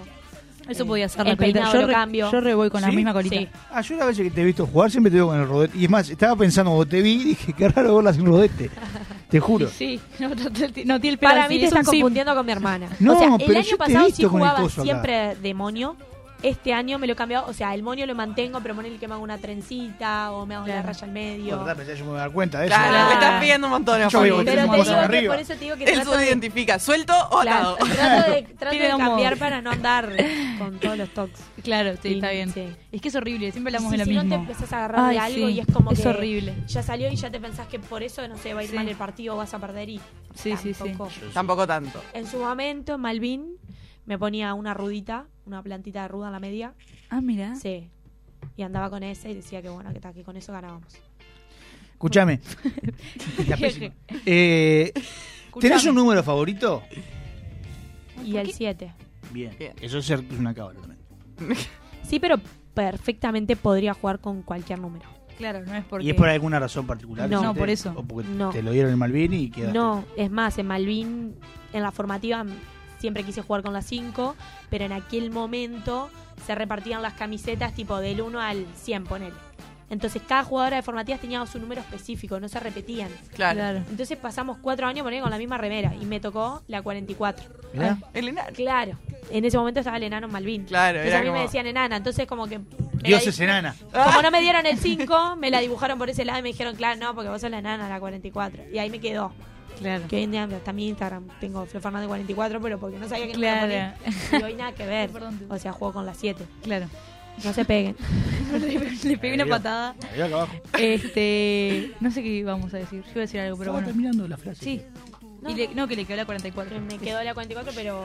Eso Eh, podía ser el la colita. peinado Yo, lo re, cambio. yo re voy con la misma colita. Sí. Ah, yo las veces que te he visto jugar siempre te veo con el rodete. Y es más, estaba pensando cuando te vi, dije, qué raro verla sin rodete. Te juro. Sí, no, no, no tiene el pelo Para así, mí te es estás sim. confundiendo con mi hermana. No, o sea, el pero año pasado sí jugaba siempre demonio. Este año me lo he cambiado. O sea, el moño lo mantengo, pero ponele que me hago una trencita o me hago Claro. raya al medio. Bueno, pensé, yo me voy a dar cuenta de eso. Claro, Claro. me estás pidiendo un montón. Yo Juan. vivo Pero te digo que arriba. por eso te digo que Él trato de, identifica, ¿suelto o claro, atado? trato de, trato [laughs] Tiene de cambiar para no andar [laughs] con todos los toques. Claro, sí, Sí, está bien. sí. Es que es horrible, siempre hablamos Sí, de lo si mismo. no te empezás a agarrar de algo sí, y es como es que horrible. ya salió y ya te pensás que por eso, no sé, va a ir Sí. mal el partido o vas a perder y Sí, sí, sí. tampoco. Tampoco tanto. En su momento, en Malvin, me ponía una rudita, una plantita de ruda en la media. Ah, mira. Sí. Y andaba con ese y decía que bueno, que, que con eso ganábamos. Escúchame. [laughs] [laughs] Eh, ¿Tenés un número favorito? Y el 7. Bien. Bien. Eso es una cabra también. [laughs] Sí, pero perfectamente podría jugar con cualquier número. Claro, no es porque... ¿Y es por alguna razón particular? No. No, por eso. ¿O porque No. te lo dieron en Malvini y quedaste? No, es más, en Malvin, en la formativa, siempre quise jugar con las 5, pero en aquel momento se repartían las camisetas tipo del 1 al 100, ponele. Entonces cada jugadora de formativas tenía su número específico, no se repetían. Claro. Claro. Entonces pasamos cuatro años ponele, con la misma remera y me tocó la 44. Mirá. El enano. Claro, en ese momento estaba el enano en Malvin. Claro, Entonces era a mí me decían enana, entonces como que... Dios di- es enana. Como no me dieron el 5, me la dibujaron por ese lado y me dijeron, claro, no, porque vos sos la enana, la 44. Y ahí me quedó. Claro. Que hoy en día hasta mi Instagram tengo Flor Fernández 44, pero porque no sabía que no Claro. me poner. Y hoy nada que ver. [laughs] O sea, juego con las 7. Claro. No se peguen. [laughs] Le pegué una patada. Ahí acá abajo. Este. No sé qué íbamos a decir. Yo iba a decir algo, pero Estaba bueno. terminando la frase. Sí. No. Y le- no, que le quedó la 44. Me quedó la 44, pero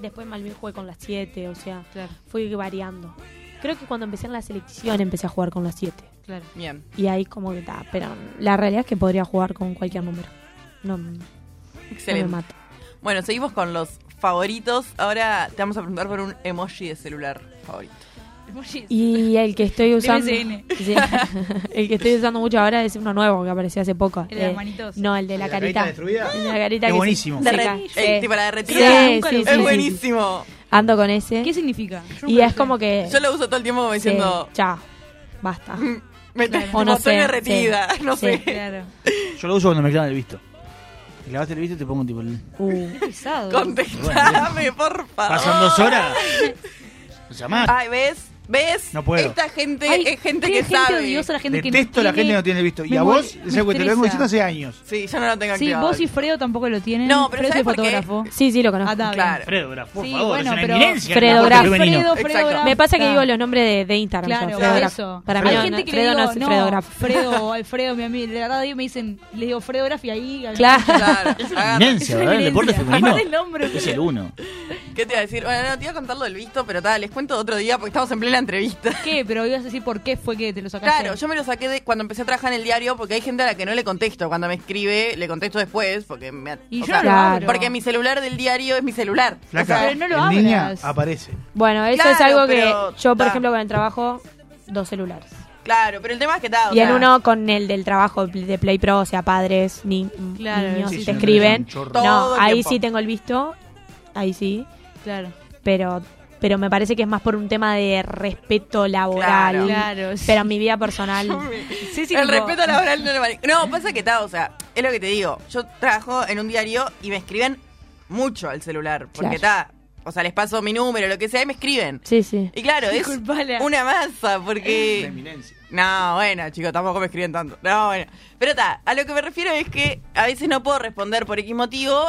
después Malvin jugué con las 7. O sea, Claro, fui variando. Creo que cuando empecé en la selección empecé a jugar con las 7. claro. Bien. Y ahí como que está. Pero la realidad es que podría jugar con cualquier número. No, no me Excelente. mata. Bueno, seguimos con los favoritos. Ahora te vamos a preguntar por un emoji de celular favorito. Y el que estoy usando. [laughs] Sí. el que estoy usando mucho ahora es uno nuevo que apareció hace poco. El de Eh, manitos. No, el de la, ¿La carita. carita destruida? El de la carita Es buenísimo. eh, tipo la derretida. sí, es sí, sí. buenísimo. Ando con ese. ¿Qué significa? Yo Y es lo como que. Yo lo uso todo el tiempo como sí, diciendo, chao, basta. [laughs] me Claro. O no estoy sé, derretida, [laughs] no sí. sé. Claro. Yo lo uso cuando me clavan el visto. Y lavaste el visto y te pongo tipo el... Uh. Pesado. Contestame, por favor. Pasan dos horas. [laughs] Llamás. Ay, ¿ves? ¿Ves? No puedo. Esta gente Ay, es gente que gente sabe. odiosa la gente que Detesto no la gente que no tiene el visto. Y me a vos, es me algo que te lo vengo diciendo hace años. Sí, yo no lo tengo Sí, activado. vos y Fredo tampoco lo tienen. No, pero Fredo es ¿sabes por qué? fotógrafo. Sí, sí, lo conozco. Ah, está bien. Claro. Fredo, Graf, por Sí, favor, bueno, es una pero- eminencia. Fredo Graf. femenino. Fredo, Fredo Exacto. Graf, Me pasa que está. digo los nombres de, de Instagram. Claro, yo, por Fredo Graf. eso. Para mí Hay no, gente no, que Fredo le digo, no es Fredo Graf. [laughs] Fredo o Alfredo, mi amigo, de la radio me dicen, le digo Fredo Graf y ahí... [laughs] Claro. Claro. Es una agarra. eminencia, ¿verdad? El deporte eminencia. femenino. Aparte el nombre, Es el uno. ¿Qué te iba a decir? Bueno, no, te iba a contar lo del visto, pero tal, les cuento otro día porque estamos en plena entrevista. [laughs] ¿Qué? Pero ibas a decir por qué fue que te lo sacaste. Claro, yo me lo saqué de cuando empecé a trabajar en el diario porque hay gente a la que no le contesto. Cuando me escribe, le contesto después porque me... Y o yo sea, no lo Claro. abro. Porque mi celular del diario es mi celular. Flaca, pero no lo en aparece. Bueno, eso Claro, es algo que pero yo, por ta. ejemplo, con el trabajo, dos celulares. Claro, pero el tema es que está. o y en uno con el del trabajo de Play Pro, o sea, padres, ni- Claro, niños, sí, te sí, escriben. No, ahí tiempo. sí tengo el visto, ahí sí, Claro. pero pero me parece que es más por un tema de respeto laboral. Claro. Claro, sí. Pero en mi vida personal. [laughs] Sí, sí, el tipo- respeto laboral no lo vale. No, pasa que está, o sea, es lo que te digo. Yo trabajo en un diario y me escriben mucho al celular. Porque Claro. está, o sea, les paso mi número, lo que sea, y me escriben. Sí, sí. Y claro, es Disculpala. una masa, Una porque. eminencia. No, bueno, chicos, tampoco me escriben tanto. No, bueno. Pero está, a lo que me refiero es que a veces no puedo responder por X motivo.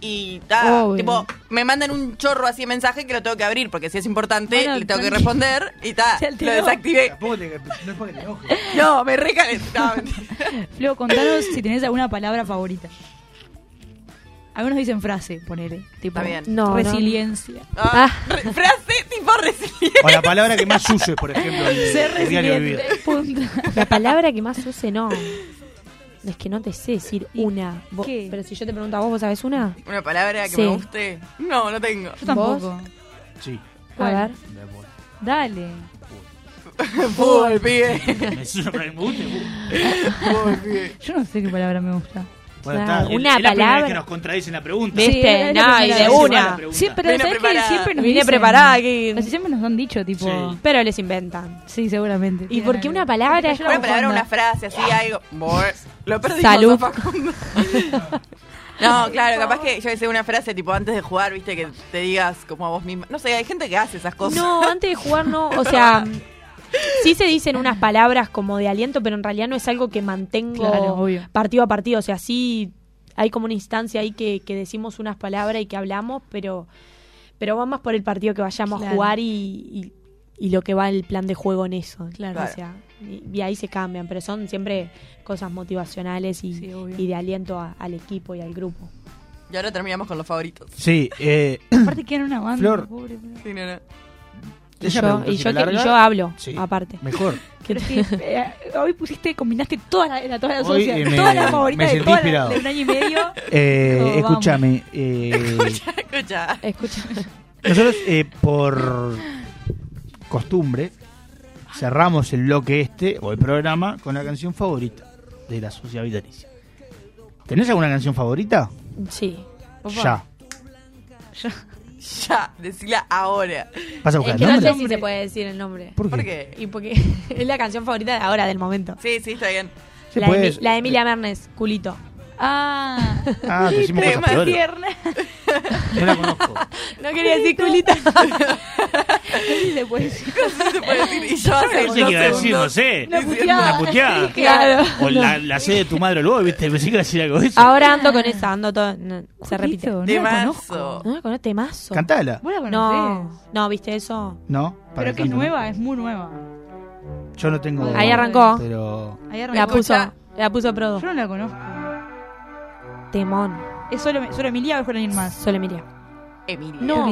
Y Obvio. tipo, me mandan un chorro así de mensaje que lo tengo que abrir porque si es importante Bueno, le tengo que tranqui. responder y Se [laughs] lo desactivé. Tampoco te- no es para que te enojes. No, me recalentó. No, [laughs] mentira. Flo, contanos si tenés alguna palabra favorita. Algunos dicen frase, ponele. Tipo, Está bien. No, no. resiliencia. Ah, re- frase tipo resiliente. O la palabra que más uses, por ejemplo, en Ser el diario de vida. resiliente. Punto. La palabra que más use, no. Es que no te sé decir una. Vos- qué? Pero si yo te pregunto a vos, ¿vos sabés una? Una palabra que Sí. me guste. No, no tengo. Yo tampoco. Sí. A ¿Cuál? ver. Dale. [laughs] Fútbol, pibe. [laughs] Me suena para el me gusta. Fútbol, pibe. Yo no sé qué palabra me gusta. Bueno, Claro, está, es- una es la primera vez palabra. que nos contradicen la pregunta. ¿Viste? Sí, es la no, y primera de vez. una. Sí, pero Vine ¿sabes qué? preparada. Siempre nos Vine dicen- preparada que- Casi siempre nos han dicho, tipo... Sí. Pero les inventan. Sí, seguramente. ¿Y por qué una palabra es Una palabra, una frase, así, algo. Lo perdimos, Salud. a Facundo. [laughs] No, claro, capaz que yo decía una frase tipo antes de jugar, viste, que te digas como a vos misma. No sé, hay gente que hace esas cosas. No, antes de jugar no, o sea, [laughs] sí se dicen unas palabras como de aliento, pero en realidad no es algo que mantengo Claro, partido a partido, o sea, sí hay como una instancia ahí que, que decimos unas palabras y que hablamos, pero pero va más por el partido que vayamos a jugar y, y, y lo que va el plan de juego en eso. Claro. O sea, y, y ahí se cambian, pero son siempre cosas motivacionales y, Sí, obvio. y de aliento a- al equipo y al grupo. Y ahora terminamos con los favoritos. Sí, eh, Aparte que era una banda. Flor. pobre, pero- Sí, no, no. Y yo, y si yo, la que- y yo hablo, Sí. aparte. mejor. [laughs] Que, eh, hoy pusiste, combinaste todas las la, todas las Hoy, eh, me- las favoritas me de inspirado. de un año y medio. [laughs] Eh, Oh, escúchame, eh, [laughs] Escucha. Escucha. nosotros eh, por costumbre cerramos el bloque este o el programa con la canción favorita de la sociedad vitalicia. ¿Tenés alguna canción favorita? Sí. Ya. Ya, decila ahora. ¿Vas a Es buscar que el no nombre? sé si se puede decir el nombre. ¿Por ¿Por qué? Y porque [laughs] es la canción favorita de ahora, del momento. Sí, sí, está bien. La de, la Emilia Mernes, culito. Ah, [laughs] Ah, te decimos Tema cosas tierna. No la conozco. [laughs] No quería decir culito. Se puede decir. [laughs] No se puede decir. Y yo hace No sé qué iba a decir, no segundos sé. Una puteada. Una puteada. Claro. [laughs] O la, la sede de tu madre luego, ¿viste? Pensé que iba a decir algo de eso. Ahora ando con esa, ando todo. no, se repite. No la Temazo. conozco. ¿No con este mazo? Cantala. ¿Vos la conocés? No, no, ¿viste eso? No, para Pero que es canto, ¿no? nueva, es muy nueva. Yo no tengo. Ahí arrancó. Pero. Ahí La arrancó. puso, la puso Prodo. Yo no la conozco. Temón. ¿Es solo, solo Emilia o fueron ir más? Solo Emilia. Emilia. No.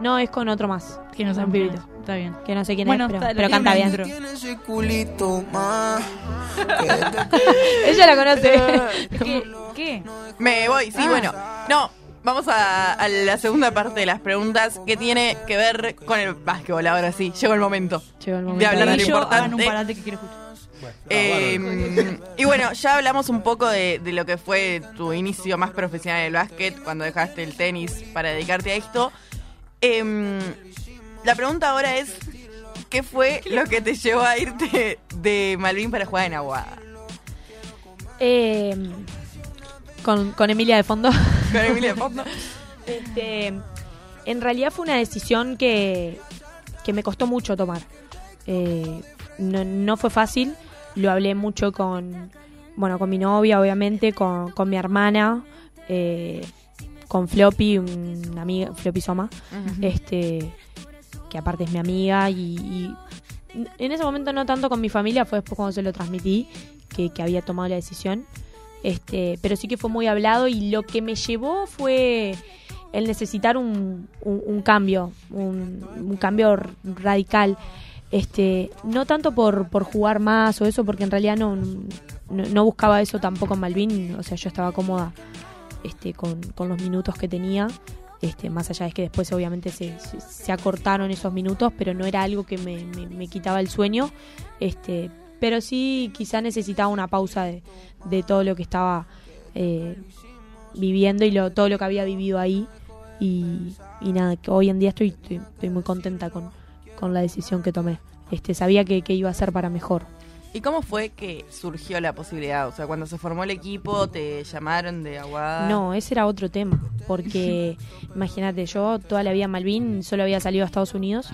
No, es con otro más. Que no Un saben pibito. pibito. Está bien. Que no sé quién Bueno, es, pero, pero canta bien. intro. Tiene ese culito más. [laughs] Ella la conoce. [laughs] ¿Qué? ¿Qué? Me voy, sí, Ah. bueno. No, vamos a, a la segunda parte de las preguntas que tiene que ver con el básquetbol. Ahora sí, llegó el momento. Llegó el momento De hablar de- lo hagan un importante. parate que quiero escuchar. Eh, y bueno, ya hablamos un poco de, de lo que fue tu inicio más profesional en el básquet, cuando dejaste el tenis para dedicarte a esto. Em, la pregunta ahora es, ¿qué fue lo que te llevó a irte de Malvin para jugar en Aguada? Eh, con, con Emilia de fondo. [laughs] Con Emilia de fondo. [laughs] Este, en realidad fue una decisión que, que me costó mucho tomar. Eh, no, no fue fácil, lo hablé mucho con, bueno, con mi novia, obviamente, con, con mi hermana, eh, con Floppy, una amiga, Floppy Soma, este, que aparte es mi amiga, y, y en ese momento no tanto con mi familia, fue después cuando se lo transmití, que, que había tomado la decisión. Este, pero sí que fue muy hablado y lo que me llevó fue el necesitar un, un- un cambio, un, un cambio radical. Este, no tanto por, por jugar más o eso, porque en realidad no, no, no buscaba eso tampoco en Malvin, o sea, yo estaba cómoda este, con, los minutos que tenía, este, más allá de que después obviamente se, se, acortaron esos minutos, pero no era algo que me, me- me quitaba el sueño, este, pero sí quizá necesitaba una pausa de, todo lo que estaba eh, viviendo y lo, todo lo que había vivido ahí. Y, nada, que hoy en día estoy muy contenta con, con la decisión que tomé. Este, sabía que, que iba a ser para mejor. ¿Y cómo fue que surgió la posibilidad? O sea, cuando se formó el equipo, ¿te llamaron de Aguada? No, ese era otro tema. Porque, [laughs] imagínate, yo toda la vida en Malvin solo había salido a Estados Unidos.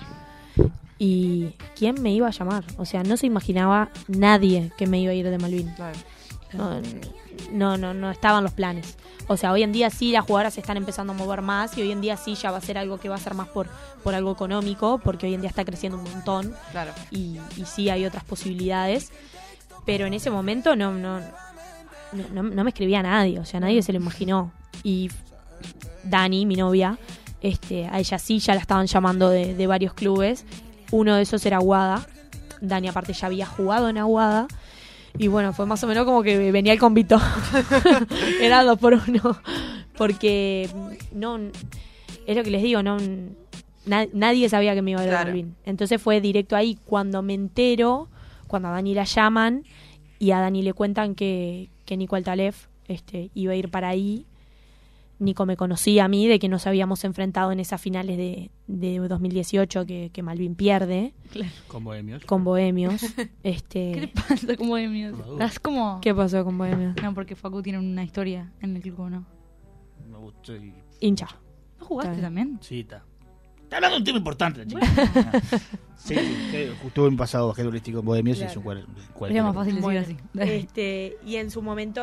¿Y quién me iba a llamar? O sea, no se imaginaba nadie que me iba a ir de Malvin. Claro. No, no, no, no estaban los planes. O sea, hoy en día sí las jugadoras se están empezando a mover más y hoy en día sí ya va a ser algo que va a ser más por, por algo económico, porque hoy en día está creciendo un montón Claro. y, y sí hay otras posibilidades. Pero en ese momento no, no, no, me escribía nadie, o sea, nadie se lo imaginó. Y Dani, mi novia, este, a ella sí ya la estaban llamando de, de varios clubes. Uno de esos era Aguada. Dani aparte ya había jugado en Aguada. Y bueno, fue más o menos como que venía el convito. [laughs] era dos por uno. Porque no es lo que les digo, no na- nadie sabía que me iba a ir a Claro. Malvin. Entonces fue directo ahí cuando me entero, cuando a Dani la llaman y a Dani le cuentan que, que Nico Altalef este, iba a ir para ahí. Nico me conocía a mí de que nos habíamos enfrentado en esas finales de, de 2018 que, que Malvin pierde Con Bohemios. con Bohemios. [laughs] ¿Qué te este, pasa con Bohemios? ¿Estás como...? ¿Qué pasó con Bohemios? No, porque Facu tiene una historia en el club, ¿o ¿no? Me gustó y- Hincha. ¿No jugaste también? Sí, está. Está hablando de un tema importante, la chica. sí, sí, que justo en pasado basquetbolístico en Bohemios y es un cual- cual- Era más fácil decir Bueno, así. Este, y en su momento,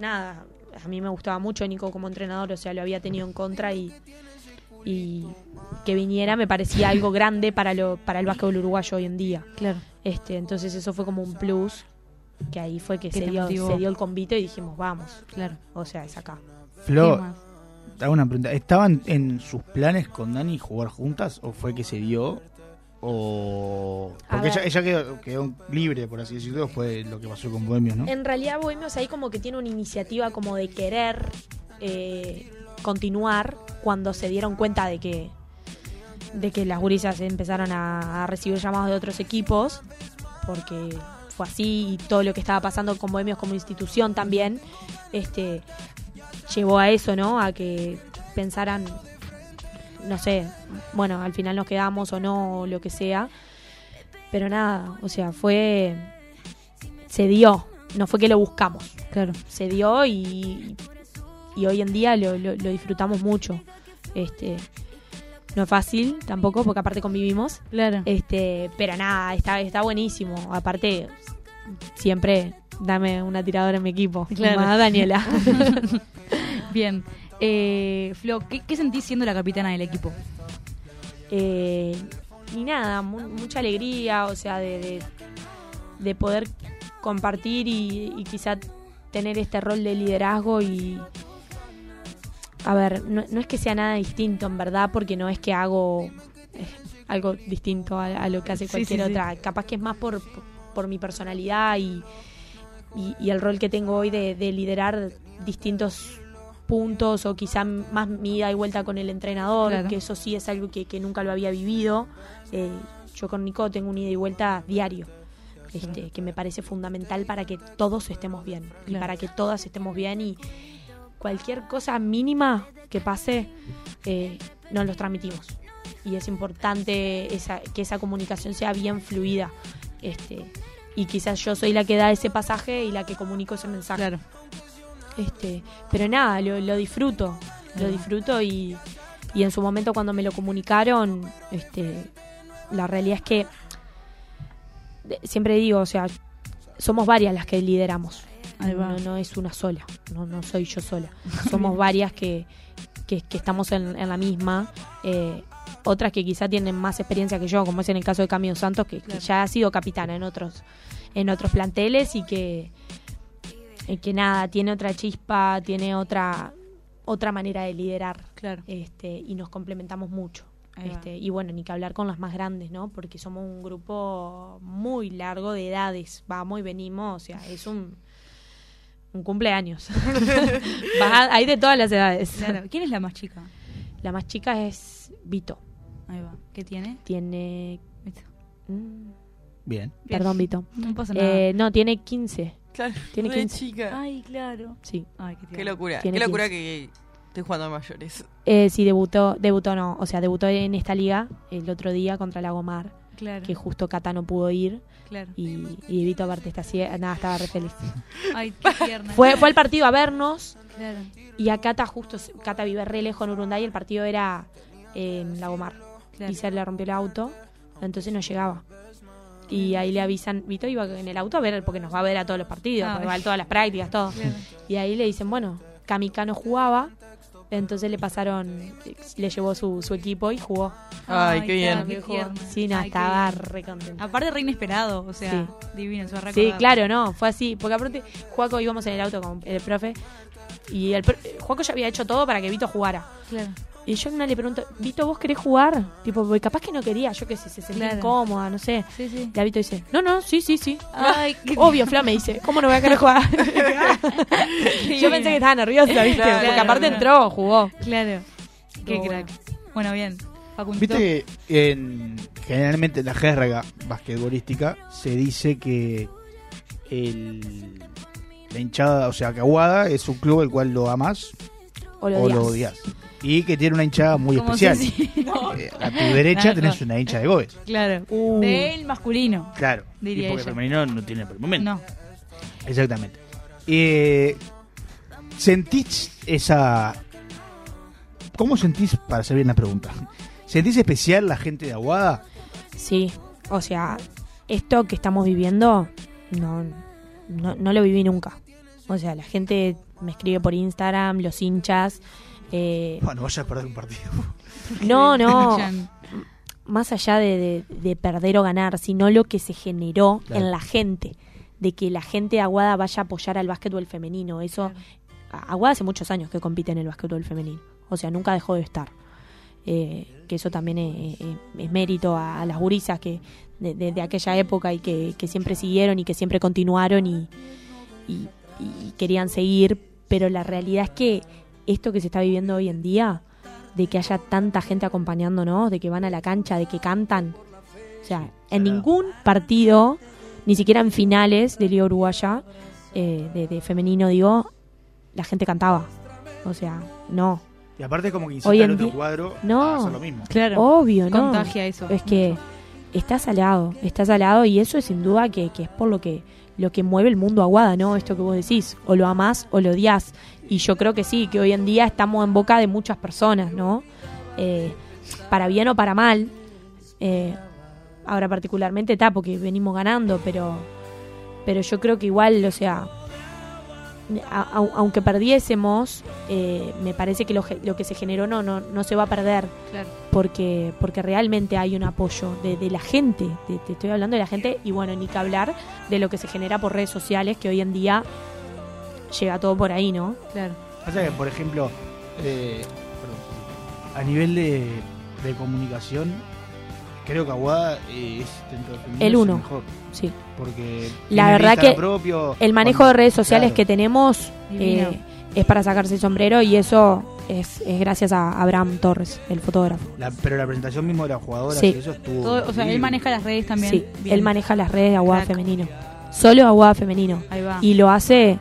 nada, a mí me gustaba mucho Nico como entrenador, o sea, lo había tenido en contra y, y que viniera me parecía algo grande para lo para el básquetbol uruguayo hoy en día. Claro. Este, entonces eso fue como un plus que ahí fue que Que se dio, se dio el convite y dijimos, vamos, Claro. o sea, es acá. ¿Qué Flo, te hago una pregunta. ¿Estaban en sus planes con Dani jugar juntas o fue que se dio? O... Porque ella, ella quedó, quedó libre, por así decirlo, fue lo que pasó con Bohemios, ¿no? En realidad Bohemios ahí como que tiene una iniciativa como de querer eh, continuar cuando se dieron cuenta de que de que las gurisas empezaron a, a recibir llamados de otros equipos porque fue así y todo lo que estaba pasando con Bohemios como institución también este llevó a eso, ¿no? A que pensaran no sé, bueno, al final nos quedamos o no, o lo que sea. Pero nada, o sea, fue se dio, no fue que lo buscamos. Claro. Se dio y, y hoy en día lo, lo- lo disfrutamos mucho. Este, no es fácil tampoco, porque aparte convivimos. Claro. Este, pero nada, está, está buenísimo. Aparte, siempre dame una tiradora en mi equipo. Claro. Daniela. [laughs] Bien. Eh, Flo, ¿qué, qué sentís siendo la capitana del equipo? Eh, y nada, mu- mucha alegría, o sea, de, de, de poder compartir y, y quizá tener este rol de liderazgo y... A ver, no, no es que sea nada distinto, en verdad, porque no es que hago eh, algo distinto a, a lo que hace cualquier sí, sí. otra. Capaz que es más por, por mi personalidad y, y, y el rol que tengo hoy de, de liderar distintos puntos o quizá más mi ida y vuelta con el entrenador, Claro. que eso sí es algo que, que nunca lo había vivido. Eh, yo con Nico tengo un ida y vuelta diario, este, que me parece fundamental para que todos estemos bien y para que todas estemos bien y cualquier cosa mínima que pase eh, nos los transmitimos y es importante esa, que esa comunicación sea bien fluida este y quizás yo soy la que da ese pasaje y la que comunico ese mensaje Claro. Este, pero nada, lo, lo disfruto, lo disfruto y, y en su momento cuando me lo comunicaron, este, la realidad es que siempre digo, o sea, somos varias las que lideramos. No, no es una sola, no, no soy yo sola. [laughs] Somos varias que, que, que estamos en, en la misma. eh, otras que quizá tienen más experiencia que yo, como es en el caso de Camilo Santos, que, que ya ha sido capitana en otros, en otros planteles y que, eh, que nada, tiene otra chispa, tiene otra, otra manera de liderar. Claro. Este, y nos complementamos mucho. Este, y bueno, ni que hablar con las más grandes, ¿no? Porque somos un grupo muy largo de edades. Vamos y venimos, o sea, es un, un cumpleaños. [laughs] Va- hay de todas las edades. Claro. ¿Quién es la más chica? La más chica es Vito. Ahí va. ¿Qué tiene? Tiene. Vito. mm, Bien. Bien. Perdón, Vito. No pasa nada. Eh, no, tiene 15. Claro, Tiene re 15. chica. Ay, claro. Sí. Ay, qué, locura. Tiene Qué locura 15. que estoy jugando a mayores. Eh, sí, debutó, debutó no, o sea, debutó en esta liga el otro día contra Lagomar, Claro. que justo Cata no pudo ir Claro. y, y Vito aparte está así, nada, estaba re feliz. [laughs] Ay, qué tierna. Fue, fue al partido a vernos Claro. y a Cata justo, Cata vive re lejos en Urunday y el partido era en Lagomar Claro. y se le rompió el auto, entonces no llegaba. Y ahí le avisan, Vito iba en el auto a ver, porque nos va a ver a todos los partidos, Ah, porque va a todas las prácticas, todo. Y ahí le dicen, bueno, Kamika no jugaba, entonces le pasaron, le llevó su, su equipo y jugó. Ay, qué bien. qué. Sí, no, Ay, estaba re contenta. Aparte, re inesperado. O sea, Sí. divino. Se va a Sí, claro, no, fue así. Porque aparte, Juaco íbamos en el auto con el profe y el pro- Juaco ya había hecho todo para que Vito jugara. Claro. Y yo una le pregunto, Vito, ¿vos querés jugar? Tipo, porque capaz que no quería, yo qué sé, se sentía Claro. incómoda, no sé. Sí, sí. Y a Vito dice, no, no, sí, sí, sí. Ay, [laughs] qué Obvio, Fla me dice, ¿cómo no voy a querer jugar? [laughs] [laughs] yo pensé que estaba nerviosa, ¿viste? Claro, porque aparte claro. entró, jugó. Claro. Qué crack. Bueno, bien. Facundo. Viste que en, generalmente en la jerga basquetbolística se dice que el, la hinchada, o sea, que Aguada es un club el cual lo amas O lo odias. Y que tiene una hinchada muy Como especial. si- [laughs] Eh, a tu derecha Nada, tenés no. una hincha de Goes. Claro. Uh. De él masculino. Claro. Diría y porque ella. femenino no tiene por el momento. No. Exactamente. Eh, ¿Sentís esa... ¿Cómo sentís, para hacer bien la pregunta, ¿sentís especial la gente de Aguada? Sí, o sea, esto que estamos viviendo no, no, no lo viví nunca. O sea, la gente me escribe por Instagram, los hinchas. Eh, Bueno, vaya a perder un partido. [laughs] no, [laughs] no, más allá de, de- de perder o ganar, sino lo que se generó Claro. en la gente, de que la gente de Aguada vaya a apoyar al básquetbol femenino. Eso, Aguada hace muchos años que compite en el básquetbol femenino, o sea, nunca dejó de estar. Eh, que eso también es, es- es mérito a, a las gurisas que de, de- de aquella época y que, que siempre siguieron y que siempre continuaron y, y- y querían seguir, pero la realidad es que esto que se está viviendo hoy en día, de que haya tanta gente acompañándonos, de que van a la cancha, de que cantan, o sea, en ningún partido, ni siquiera en finales de Liga Uruguaya, eh, de, de femenino digo, la gente cantaba, o sea, no, Y aparte como que Hoy incita en al otro día- cuadro No. a hacer lo mismo. Claro. obvio, ¿no? Contagia eso. Es que está salado, está salado y eso es sin duda que, que es por lo que lo que mueve el mundo aguada, ¿no? Esto que vos decís, o lo amás o lo odias. Y yo creo que sí, que hoy en día estamos en boca de muchas personas, ¿no? Eh, para bien o para mal. Eh, ahora particularmente está porque venimos ganando, pero, pero yo creo que igual, o sea, a- au- aunque perdiésemos, eh, me parece que lo, lo que se generó no, no, no se va a perder Claro. porque porque realmente hay un apoyo de, de la gente, te estoy hablando de la gente y bueno, ni que hablar de lo que se genera por redes sociales, que hoy en día llega todo por ahí, ¿no? Claro. Pasa que, por ejemplo, eh, perdón, a nivel de, de comunicación, creo que Aguada es dentro El uno. mejor. Sí. Porque La verdad que propio, El manejo cuando- de redes sociales claro. que tenemos eh, es para sacarse el sombrero y eso es, es gracias a Abraham Torres, el fotógrafo. La- pero la presentación mismo de las jugadoras Sí. eso estuvo. Todo- o sea, él maneja las redes también. Sí, Bien. él maneja las redes de Aguada Crack. Femenino. Solo Aguada Femenino. Ahí va. Y lo hace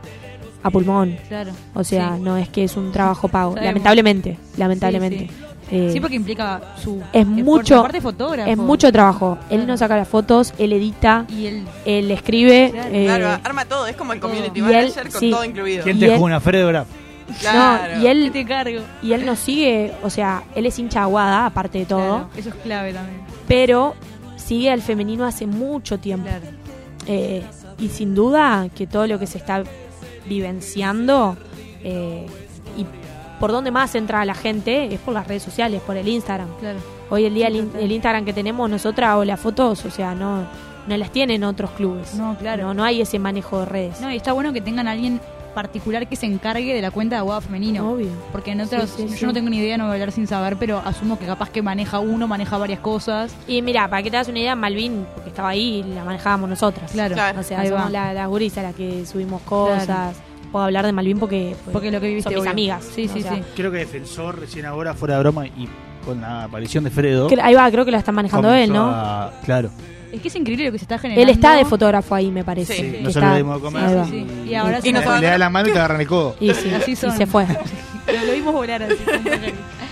a pulmón. Claro. O sea, Sí. no es que es un trabajo pago. Sabemos. Lamentablemente, lamentablemente. Sí, Eh, Sí, porque implica su. es mucho- Aparte, fotógrafo. es mucho trabajo. Él no saca las fotos, él edita, Y él. él escribe. Claro. eh, Claro, arma todo, es como el community Y él- manager con sí. todo incluido. ¿Quién te él- juna? Fredo Graf. Claro. no, y él te cargo. y él nos sigue, o sea, él es hincha aguada, aparte de todo, Claro, eso es clave también. pero sigue al femenino hace mucho tiempo. Claro. Eh, y sin duda que todo lo que se está vivenciando eh, y por donde más entra la gente es por las redes sociales, por el Instagram. Claro. Hoy el día el, el Instagram que tenemos nosotras o las fotos, o sea, no, no las tienen otros clubes. No, claro. No, no hay ese manejo de redes. No, y está bueno que tengan a alguien particular que se encargue de la cuenta de Aguada Femenino. Obvio. Porque en otros, Sí, sí, yo sí. no tengo ni idea, no voy a hablar sin saber, pero asumo que capaz que maneja uno, maneja varias cosas. Y mira, para que te hagas una idea, Malvin, porque estaba ahí, la manejábamos nosotras. Claro. Claro. O sea, Ahí somos va. la- las gurisas las que subimos cosas. Claro. Puedo hablar de Malvin porque, pues, Porque lo que viviste son mis obvio. amigas. Sí, sí, sea, sí. Creo que Defensor recién ahora, fuera de broma, y con la aparición de Fredo. Ahí va, creo que la está manejando él, ¿no? a- claro. Es que es increíble lo que se está generando. Él está de fotógrafo ahí, me parece. Sí, Sí, Que no se está- lo dimos de comer. Sí. Y ahora Y se nos le, da la mano y te agarran el [laughs] codo. Y, sí, Así y son. se fue. [laughs] Lo, lo vimos volar así.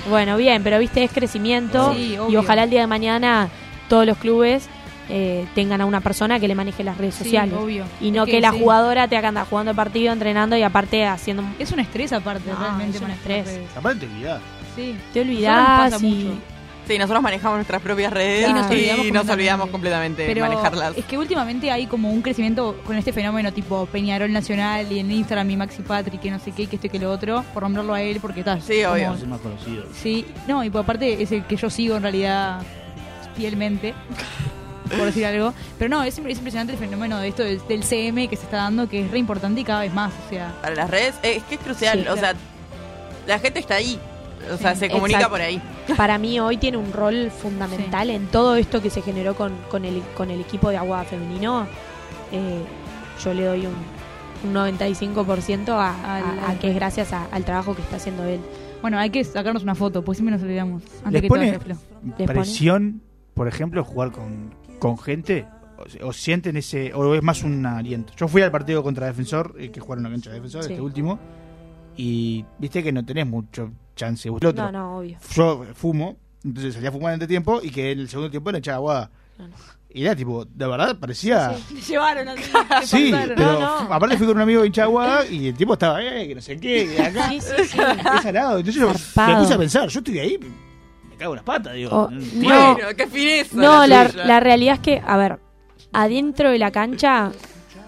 Bueno, bien, pero viste, es crecimiento Sí, y ojalá el día de mañana todos los clubes eh, tengan a una persona que le maneje las redes Sí, sociales. obvio. Y no Es que, la sí. jugadora te haga andar jugando el partido, entrenando y aparte haciendo... Es un estrés aparte, No, realmente. es un estrés. Aparte te olvidás. Sí. Te olvidás y... mucho. Sí, nosotros manejamos nuestras propias redes Y nos y olvidamos nos completamente. olvidamos completamente de Pero manejarlas. es que últimamente hay como un crecimiento con este fenómeno tipo Peñarol Nacional y en Instagram y Maxi Patrick, que no sé qué, que esto y que lo otro, por nombrarlo a él porque tal. Sí, obvio. Vamos a ser más conocidos. Sí, no, y por aparte es el que yo sigo en realidad fielmente, por decir algo. Pero no, es, es impresionante el fenómeno de esto del, del CM que se está dando, que es re importante y cada vez más. O sea, Para las redes, eh, es que es crucial. Sí, o claro. sea, la gente está ahí. O sea, se comunica exacto. por ahí. Para mí hoy tiene un rol fundamental en todo esto que se generó con, con, el, con el equipo de agua femenino. Eh, yo le doy un, un 95% a, a- Al- a que es gracias a- al trabajo que está haciendo él. bueno, hay que sacarnos una foto, pues siempre nos olvidamos. Antes ¿Les que pone todo, presión, por ejemplo, jugar con, con gente? o, o sienten ese, o es más un aliento. Yo fui al partido contra Defensor, eh, que jugaron la cancha de Defensor, Sí. este último, y viste que no tenés mucho chance. El otro, No, no, obvio. Yo fumo, entonces salía a fumar en este tiempo y que en el segundo tiempo le echaba aguada. No, no. Y era tipo, de verdad, parecía... Te llevaron así. [laughs] Sí, pasaron. pero No, no. fu- aparte fui con un amigo de hinchagua y el tipo estaba, eh, que no sé qué, que acá, Sí, sí, sí. es salado. Entonces yo me puse a pensar, yo estoy ahí, me cago en las patas, digo. Oh, tío, no. Qué fineza. No, la, tuya. la realidad es que, a ver, adentro de la cancha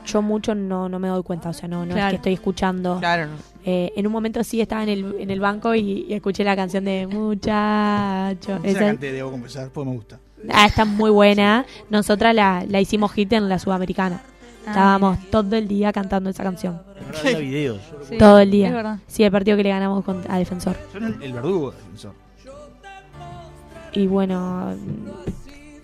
yo mucho no, no me doy cuenta, o sea, no, no es que estoy escuchando. Claro, no. Eh, en un momento sí estaba en el, en el banco y, y escuché la canción de Muchacho. Esa Esa- canté, debo confesar, pues me gusta. ah, está muy buena. Nosotras la, la hicimos hit en la Sudamericana. Ah, Estábamos todo el día cantando esa canción. Había videos. Sí, todo el día. Es verdad. Sí, el partido que le ganamos con- a Defensor. Son el, el verdugo de defensor. Y bueno,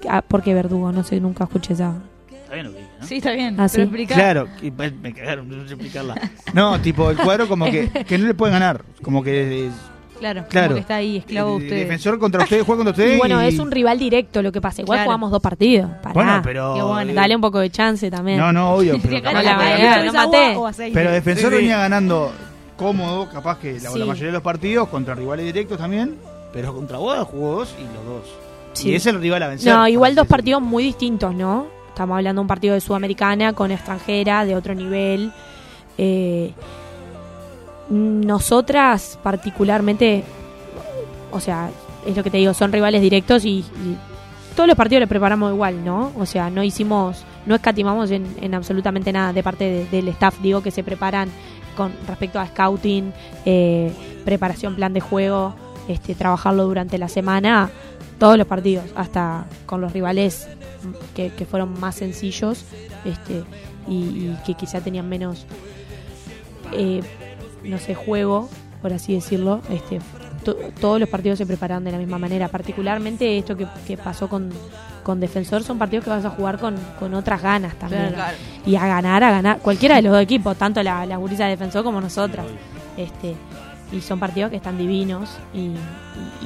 ah, ¿por qué Verdugo? No sé, nunca escuché esa. Está bien lo que dije, ¿no? Sí, está bien. Ah, sí. Claro, y pa- me cagaron, no sé explicarla. No, tipo, el cuadro como que, [laughs] que no le pueden ganar. Como que es, Claro, Claro. como que está ahí, esclavo el ustedes. defensor contra ustedes, juega contra ustedes. [laughs] Y bueno, y- es un rival directo lo que pasa. Igual Claro. jugamos dos partidos. Pará. Bueno, pero. Bueno. Dale un poco de chance también. No, no, obvio. [laughs] Pero, acá capaz la que- mayoría, no maté. pero defensor Sí, sí. venía ganando cómodo, capaz que la, Sí. la mayoría de los partidos, contra rivales directos también. Pero contra Boda jugó dos y los dos. Sí. Y es el rival a vencer. No, igual dos partidos muy distintos, ¿no? Estamos hablando de un partido de Sudamericana con extranjera de otro nivel. Eh, nosotras particularmente, o sea, es lo que te digo, son rivales directos y, todos los partidos los preparamos igual, ¿no? O sea, no hicimos, no escatimamos en, en absolutamente nada de parte de- del staff, digo, que se preparan con respecto a scouting, eh, preparación, plan de juego, este, trabajarlo durante la semana, todos los partidos, hasta con los rivales que, que fueron más sencillos este, y, y que quizá tenían menos, eh, no sé, juego, por así decirlo. Este, to- todos los partidos se preparan de la misma manera. Particularmente esto que, que pasó con, con Defensor son partidos que vas a jugar con, con otras ganas también. Claro. Y a ganar, a ganar. Cualquiera de los dos equipos, tanto la, la de Defensor como nosotras. Este, y son partidos que están divinos. Y, y-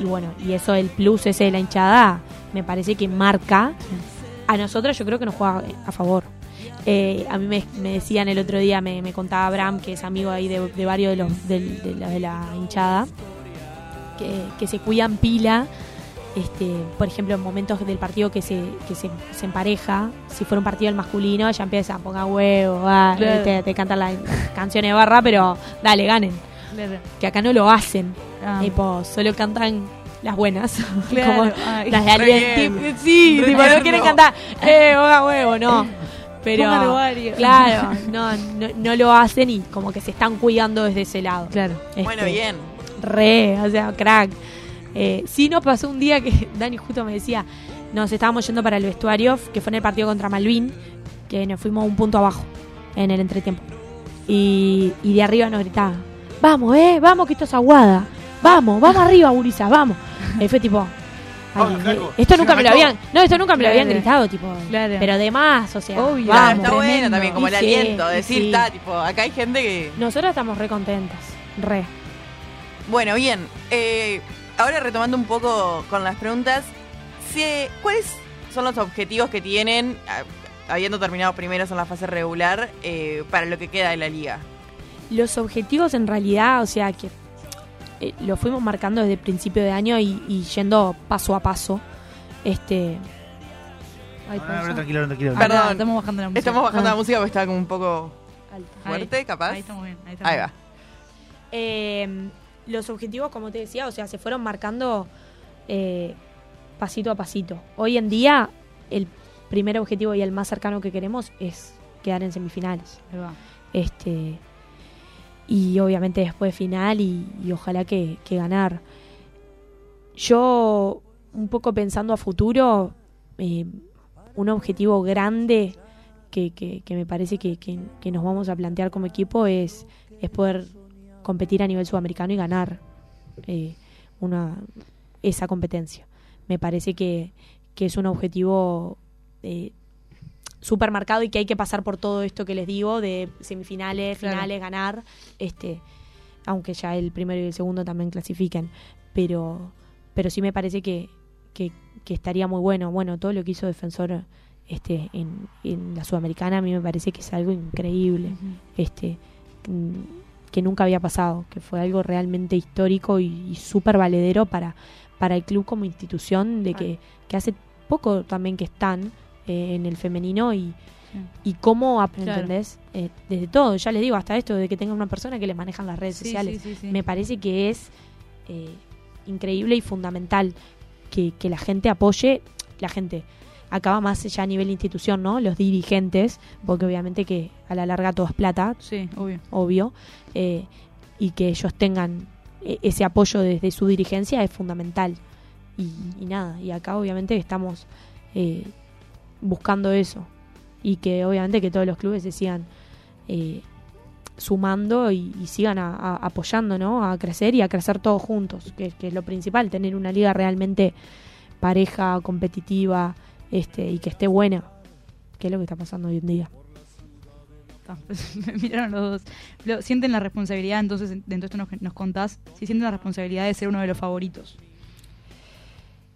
y bueno, y eso, el plus ese de la hinchada, me parece que marca. A nosotros yo creo que nos juega a favor. Eh, a mí me, me decían el otro día, me, me contaba Abraham, que es amigo ahí de, de varios de los del- de, la, de la hinchada, que, que se cuidan pila. Este, por ejemplo, en momentos del partido que se, que se, se empareja, si fuera un partido del masculino, ya empieza a ponga huevo, te, te cantan las canciones de barra, pero dale, ganen. Claro. Que acá no lo hacen. Ah. Tipo, solo cantan las buenas. [laughs] Claro. Como Ay, las de re alguien. bien. tipo, sí, tipo, no quieren cantar, eh, boga huevo, no. Pero, claro, [laughs] no, no, no lo hacen y como que se están cuidando desde ese lado. Claro. Bueno, Este, bien. Re, o sea, crack. Eh, sí nos pasó un día que [laughs] Dani justo me decía, nos estábamos yendo para el vestuario, que fue en el partido contra Malvin, que nos fuimos un punto abajo en el entretiempo. Y, y de arriba nos gritaba, vamos, eh, vamos que esto es aguada. Vamos, vamos [laughs] arriba, Gurisa, vamos. Y fue tipo, ay, eh, flaco, esto se nunca me lo habían, no, esto nunca me lo habían gritado, tipo, Claro. pero de más, o sea, Obvio. Vamos. está bueno tremendo. también, como el Y sí, aliento, y decir, sí. está, tipo, acá hay gente que... Nosotras estamos re contentas, re. Bueno, bien. eh, ahora retomando un poco con las preguntas, si- ¿cuáles son los objetivos que tienen, ah, habiendo terminado primeros en la fase regular, eh, para lo que queda de la liga? Los objetivos en realidad, o sea, que eh, lo fuimos marcando desde el principio de año y, y yendo paso a paso. Este, Ay, No, no, no, tranquilo, tranquilo. Ah, Perdón. no, estamos bajando la música. Estamos bajando Ah. la música porque está como un poco fuerte, capaz. Ahí estamos bien. Ahí, estamos Ahí va. eh, los objetivos, como te decía, o sea, se fueron marcando eh, pasito a pasito. Hoy en día, el primer objetivo y el más cercano que queremos es quedar en semifinales. Ahí va. Este, y obviamente después final y, ojalá que, que ganar. Yo, un poco pensando a futuro, eh, un objetivo grande que, que- me parece que, nos vamos a plantear como equipo es, es poder competir a nivel sudamericano y ganar eh, una, esa competencia. Me parece que, que es un objetivo eh, súper marcado y que hay que pasar por todo esto que les digo de semifinales, Claro. finales, ganar, este, aunque ya el primero y el segundo también clasifiquen, pero, pero sí me parece que, que, que estaría muy bueno. Bueno, todo lo que hizo Defensor este, en, en la Sudamericana a mí me parece que es algo increíble, este, que nunca había pasado, que fue algo realmente histórico y, y súper valedero para, para el club como institución, de que, que hace poco también que están eh, en el femenino y, y cómo, Claro. ¿entendés? Eh, desde todo, ya les digo, hasta esto de que tengan una persona que les manejan las redes Sí, sociales, sí, sí, sí. me parece que es eh, increíble y fundamental que, que la gente apoye, la gente, acaba más ya a nivel institución, ¿no? Los dirigentes, porque obviamente que a la larga todo es plata, Sí, obvio. obvio, eh, y que ellos tengan eh, ese apoyo desde su dirigencia es fundamental. Y, y nada, y acá obviamente estamos eh, buscando eso. Y que obviamente que todos los clubes se sigan eh, sumando y, y sigan a- a- apoyando, ¿no? A crecer y a crecer todos juntos, que, que es lo principal, tener una liga realmente pareja, competitiva, este, y que esté buena, que es lo que está pasando hoy en día. [laughs] Me miraron los dos. Sienten la responsabilidad, entonces, dentro de esto nos, nos contás, si sienten la responsabilidad de ser uno de los favoritos.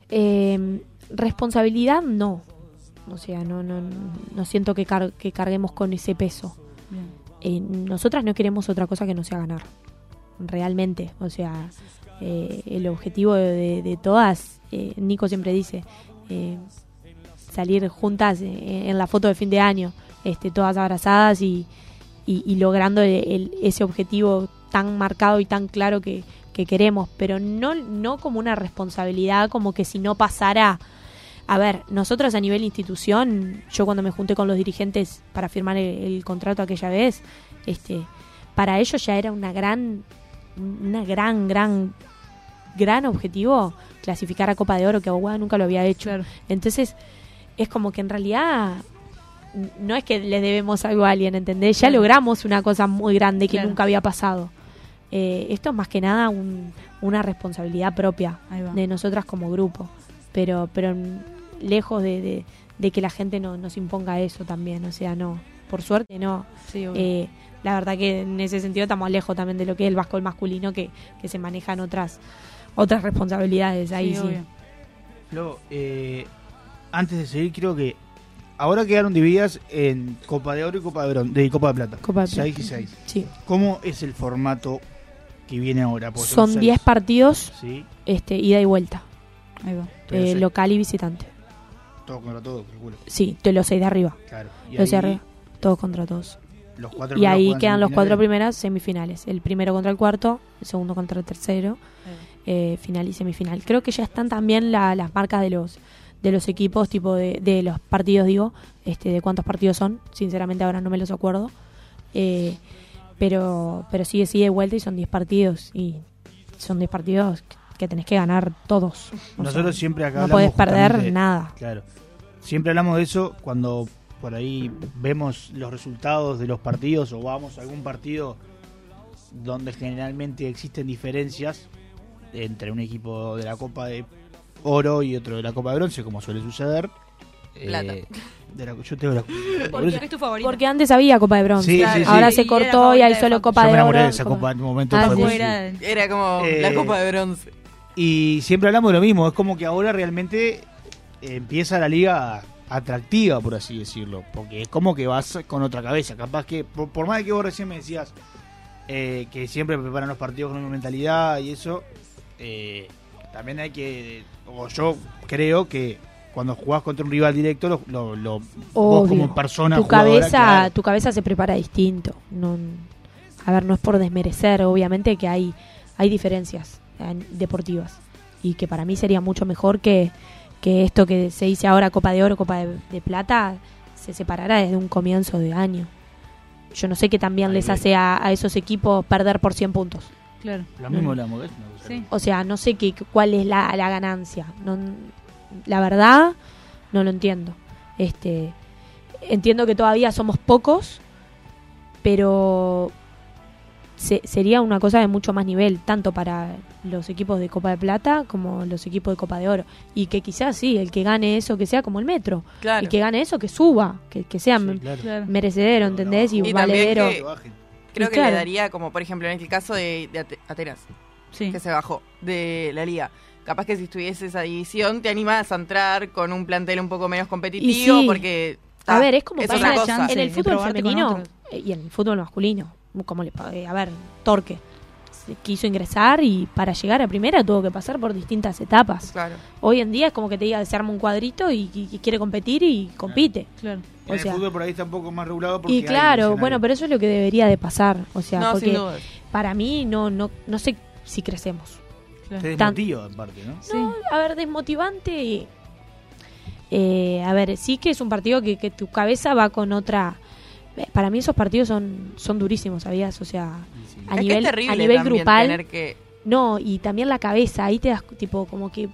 Eh, responsabilidad no. O sea, no, no, no siento que, car- que carguemos con ese peso. Eh, nosotras no queremos otra cosa que no sea ganar. Realmente. O sea, eh, el objetivo de, de- de todas, eh, Nico siempre dice, eh, salir juntas en la foto de fin de año, este, todas abrazadas y, y- y logrando el- el- ese objetivo tan marcado y tan claro que, que queremos, pero no, no como una responsabilidad, como que si no pasara... A ver, nosotros a nivel institución, yo cuando me junté con los dirigentes para firmar el, el contrato aquella vez, este, para ellos ya era una gran, una gran, gran, gran objetivo clasificar a Copa de Oro, que Aguada nunca lo había hecho. Claro. Entonces, es como que en realidad no es que le debemos algo a alguien, ¿entendés? Ya Claro. logramos una cosa muy grande que Claro. nunca había pasado. Eh, esto es más que nada un- una responsabilidad propia de nosotras como grupo, pero pero lejos de, de- de que la gente no, nos imponga eso también, o sea, no, por suerte no. Sí. Eh, la verdad que en ese sentido estamos lejos también de lo que es el básquetbol masculino, que, que se manejan otras otras responsabilidades ahí sí. Flo, eh, antes de seguir, creo que ahora quedaron divididas en Copa de Oro y Copa de, Bron- de Copa de Plata. Copa de 6 y Plata. 6. Sí. ¿Cómo es el formato que viene ahora? Son seis. 10 partidos, Sí, este, ida y vuelta, Ahí va. pero eh, local y visitante. Todo contra todo, calculo. Sí, de los seis de arriba, Claro. Y los de ahí, arriba, todos contra todos. los cuatro Y ahí quedan los cuatro primeras semifinales. El primero contra el cuarto, el segundo contra el tercero, eh, final y semifinal. Creo que ya están también la- las marcas de los de los equipos, tipo de, de los partidos, digo, este, de cuántos partidos son. Sinceramente ahora no me los acuerdo. Eh, pero pero sigue, sigue de vuelta y son 10 partidos. Y son 10 partidos que tenés que ganar todos. O Nosotros sea, siempre acá no podés perder nada. Claro. Siempre hablamos de eso cuando por ahí vemos los resultados de los partidos o vamos a algún partido donde generalmente existen diferencias entre un equipo de la Copa de Oro y otro de la Copa de Bronce, como suele suceder. Plata. Eh, de la- yo tengo la [laughs] Porque es tu favorito. Porque antes había Copa de Bronce. Sí, sí, sí. Ahora Y se cortó y hay de solo. Copa yo me de enamoré Oro. de esa Copa en un momento. Ah, fue Era como Eh, la Copa de Bronce. Y siempre hablamos de lo mismo, es como que ahora realmente empieza la liga atractiva, por así decirlo, porque es como que vas con otra cabeza, capaz que, por, por más de que vos recién me decías eh, que siempre preparan los partidos con una mentalidad y eso, eh, también hay que, o yo creo que cuando jugás contra un rival directo, lo, lo- lo- vos como persona tu cabeza claro, tu cabeza se prepara distinto no a ver no es por desmerecer obviamente que hay hay diferencias. eh, deportivas y que para mí sería mucho mejor que, que esto que se dice ahora Copa de Oro Copa de, de Plata se separara desde un comienzo de año yo no sé qué también Ahí les hace a, a esos equipos perder por 100 puntos Claro. lo mismo Mm. ¿ves? Una cosa Sí. o sea no sé qué cuál es la, la ganancia no, la verdad no lo entiendo este entiendo que todavía somos pocos pero se- sería una cosa de mucho más nivel tanto para los equipos de Copa de Plata como los equipos de Copa de Oro y que quizás sí el que gane eso que sea como el Metro Claro. y que gane eso que suba que, que sea Sí, claro. Claro. merecedero ¿entendés? y, Y valedero que-. Creo Y que claro. le daría, como por ejemplo en el caso de, de Ate- Atenas, Sí. que se bajó de la liga. capaz que si estuviese esa división, te animas a entrar con un plantel un poco menos competitivo, sí. porque... A ta, ver, es como es la cosa. chance. en el fútbol femenino y en el fútbol masculino. Como le, eh, a ver, Torque quiso ingresar y para llegar a primera tuvo que pasar por distintas etapas. Claro. Hoy en día es como que te diga, se arma un cuadrito y, y- y quiere competir y compite. Claro. En el sea- fútbol por ahí está un poco más regulado porque Y claro, bueno, pero eso es lo que debería de pasar. O sea, No, porque para mí no, no, no sé si crecemos. claro. Te desmotiva, en parte, ¿no? Sí. A ver, desmotivante. y- eh, a ver, sí que es un partido que, que tu cabeza va con otra. Para mí esos partidos son, son durísimos, ¿sabías? O sea, sí. a es nivel, que es terrible a nivel grupal. tener que... No, y también la cabeza, ahí te das tipo como que,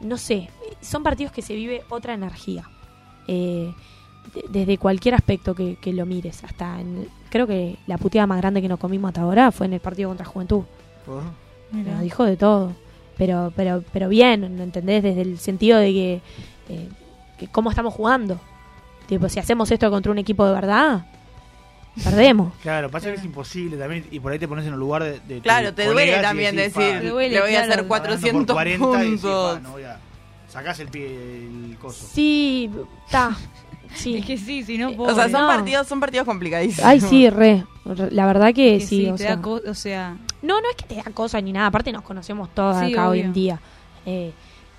no sé, son partidos que se vive otra energía. Eh, de- desde cualquier aspecto que, que lo mires, hasta en- creo que la puteada más grande que nos comimos hasta ahora fue en el partido contra Juventud. Nos dijo de todo. Pero, pero, pero bien, ¿no entendés? Desde el sentido de que, eh, que cómo estamos jugando. Tipo, si hacemos esto contra un equipo de verdad, perdemos. [laughs] Claro, pasa que es imposible también y por ahí te pones en el lugar de, de Claro, te duele y también decís, decir, "Pa, Te duele, le voy a claro, hacer está ganando 400 por 40 y decís, puntos. "Pa, no voy a- Sacás el pie, el coso. Sí, está. Sí. Es que sí, si no, Eh, O sea, son No. partidos, son partidos complicadísimos. Ay, sí, re. La verdad que, que sí. o te sea, da co- o sea, no, no es que te da cosas ni nada. Aparte, nos conocemos todas Sí, acá hoy en día. Eh,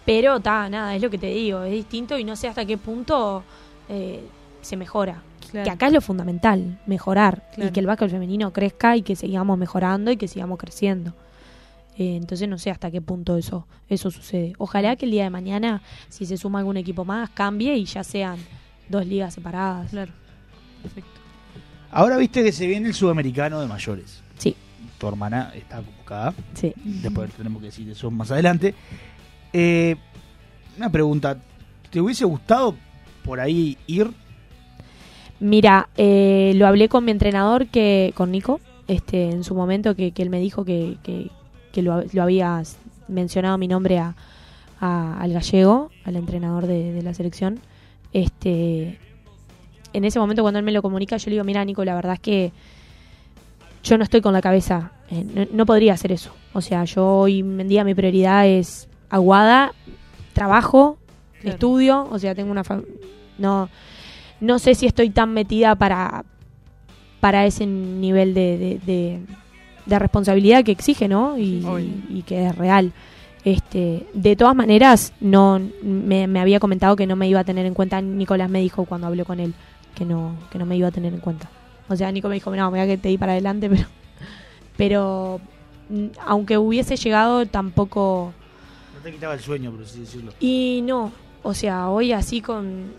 pero, está, nada, es lo que te digo. Es distinto y no sé hasta qué punto eh, se mejora. claro. Que acá es lo fundamental, mejorar. Claro. Y que el básquet femenino crezca y que sigamos mejorando y que sigamos creciendo. Eh, entonces no sé hasta qué punto eso, eso sucede. Ojalá que el día de mañana, si se suma algún equipo más, cambie y ya sean dos ligas separadas. Claro. Perfecto. Ahora viste que se viene el sudamericano de mayores. Sí, Tu hermana está convocada. sí. Después tenemos que decir eso más adelante. Eh, una pregunta. ¿Te hubiese gustado por ahí ir? Mira, eh, lo hablé con mi entrenador, que con Nico, este, en su momento, que, él me dijo que, que, que lo, había mencionado mi nombre a, al gallego, al entrenador de, de la selección. Este, en ese momento cuando él me lo comunica, yo le digo, mira Nico, la verdad es que yo no estoy con la cabeza, eh, no, no podría hacer eso. O sea, yo hoy en día mi prioridad es aguada, trabajo, Claro. estudio, o sea, tengo una no no sé si estoy tan metida para para ese nivel de, de, de- de responsabilidad que exige, ¿no? Y, que es real. Este, de todas maneras, no me, me había comentado que no me iba a tener en cuenta. Nicolás me dijo cuando hablé con él que no que no me iba a tener en cuenta. O sea, Nico me dijo, no, me voy a que te di para adelante, [laughs] pero pero mm, aunque hubiese llegado tampoco No te quitaba el sueño, por así decirlo. y no, o sea, hoy así con.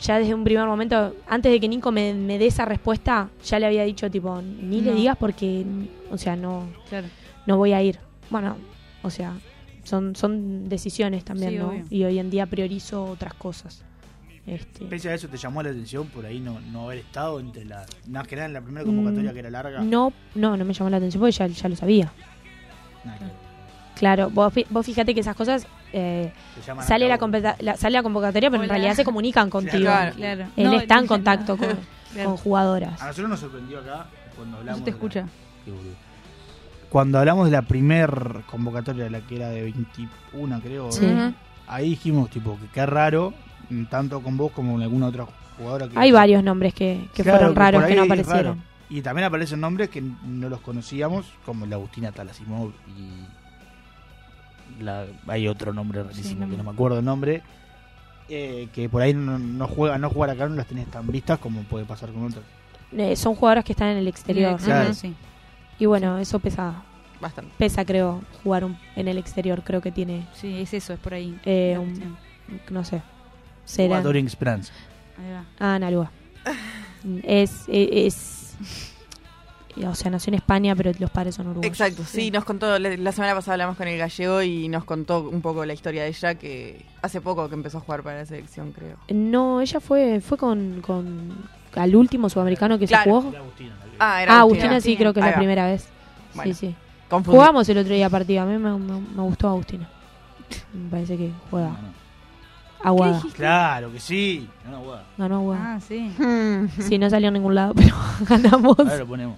Ya desde un primer momento, antes de que Nico me, me dé esa respuesta, ya le había dicho, tipo, ni le digas porque, o sea, no, Claro. no voy a ir. Bueno, o sea, son, son decisiones también, Sí, ¿no? obvio. Y hoy en día priorizo otras cosas. Este, Pese a eso, ¿te llamó la atención por ahí no, no haber estado entre la. Más que nada en la primera convocatoria Mm, que era larga? no, no, no me llamó la atención porque ya, ya lo sabía. Nada ver. Claro, vos, fi- vos fíjate que esas cosas eh, sale la, cabo. competa- la- sale la convocatoria, pero en realidad se comunican contigo. Claro. Claro. Él No, está en contacto no. con, [laughs] Claro. con jugadoras. A nosotros nos sorprendió acá cuando hablamos. te de la- escucha. Qué boludo. Cuando hablamos de la primer convocatoria, la que era de 21, creo. Sí. Ahí dijimos, tipo, que qué raro, mm, tanto con vos como con alguna otra jugadora que. Hay varios nombres que, que Claro, fueron raros que no aparecieron. raro. Y también aparecen nombres que no los conocíamos, como la Agustina Talasimov y la, hay otro nombre rarísimo no que no me acuerdo el nombre, eh, que por ahí no, no juega, no jugar acá no las tenés tan vistas como puede pasar con otras. Eh, son jugadoras que están en el exterior. Claro. Sí. Y bueno, eso pesa, Bastante. pesa creo, jugar un- en el exterior. Creo que tiene, Sí, es eso, es por ahí. Eh, un- no sé, será... Esperanza. Ah, Analua. es, e, es, O sea, nació en España, pero los padres son uruguayos. Exacto, sí, nos contó, la, la semana pasada hablamos con el gallego y nos contó un poco la historia de ella, que hace poco que empezó a jugar para la selección, creo. No, ella fue fue con, con al último sudamericano que Claro. se jugó. Era Agustina, Ah, era Ah, Agustina. Agustina sí, creo que es la primera vez. Bueno. Sí, sí. Confundí. Jugamos el otro día partido. A mí me, me- me gustó Agustina. Me parece que juega. Aguada. Claro que sí. No, no, guau. Ganó Aguada. Ah, sí. Sí, no salió a ningún lado, [laughs] pero ganamos. Ahora lo ponemos.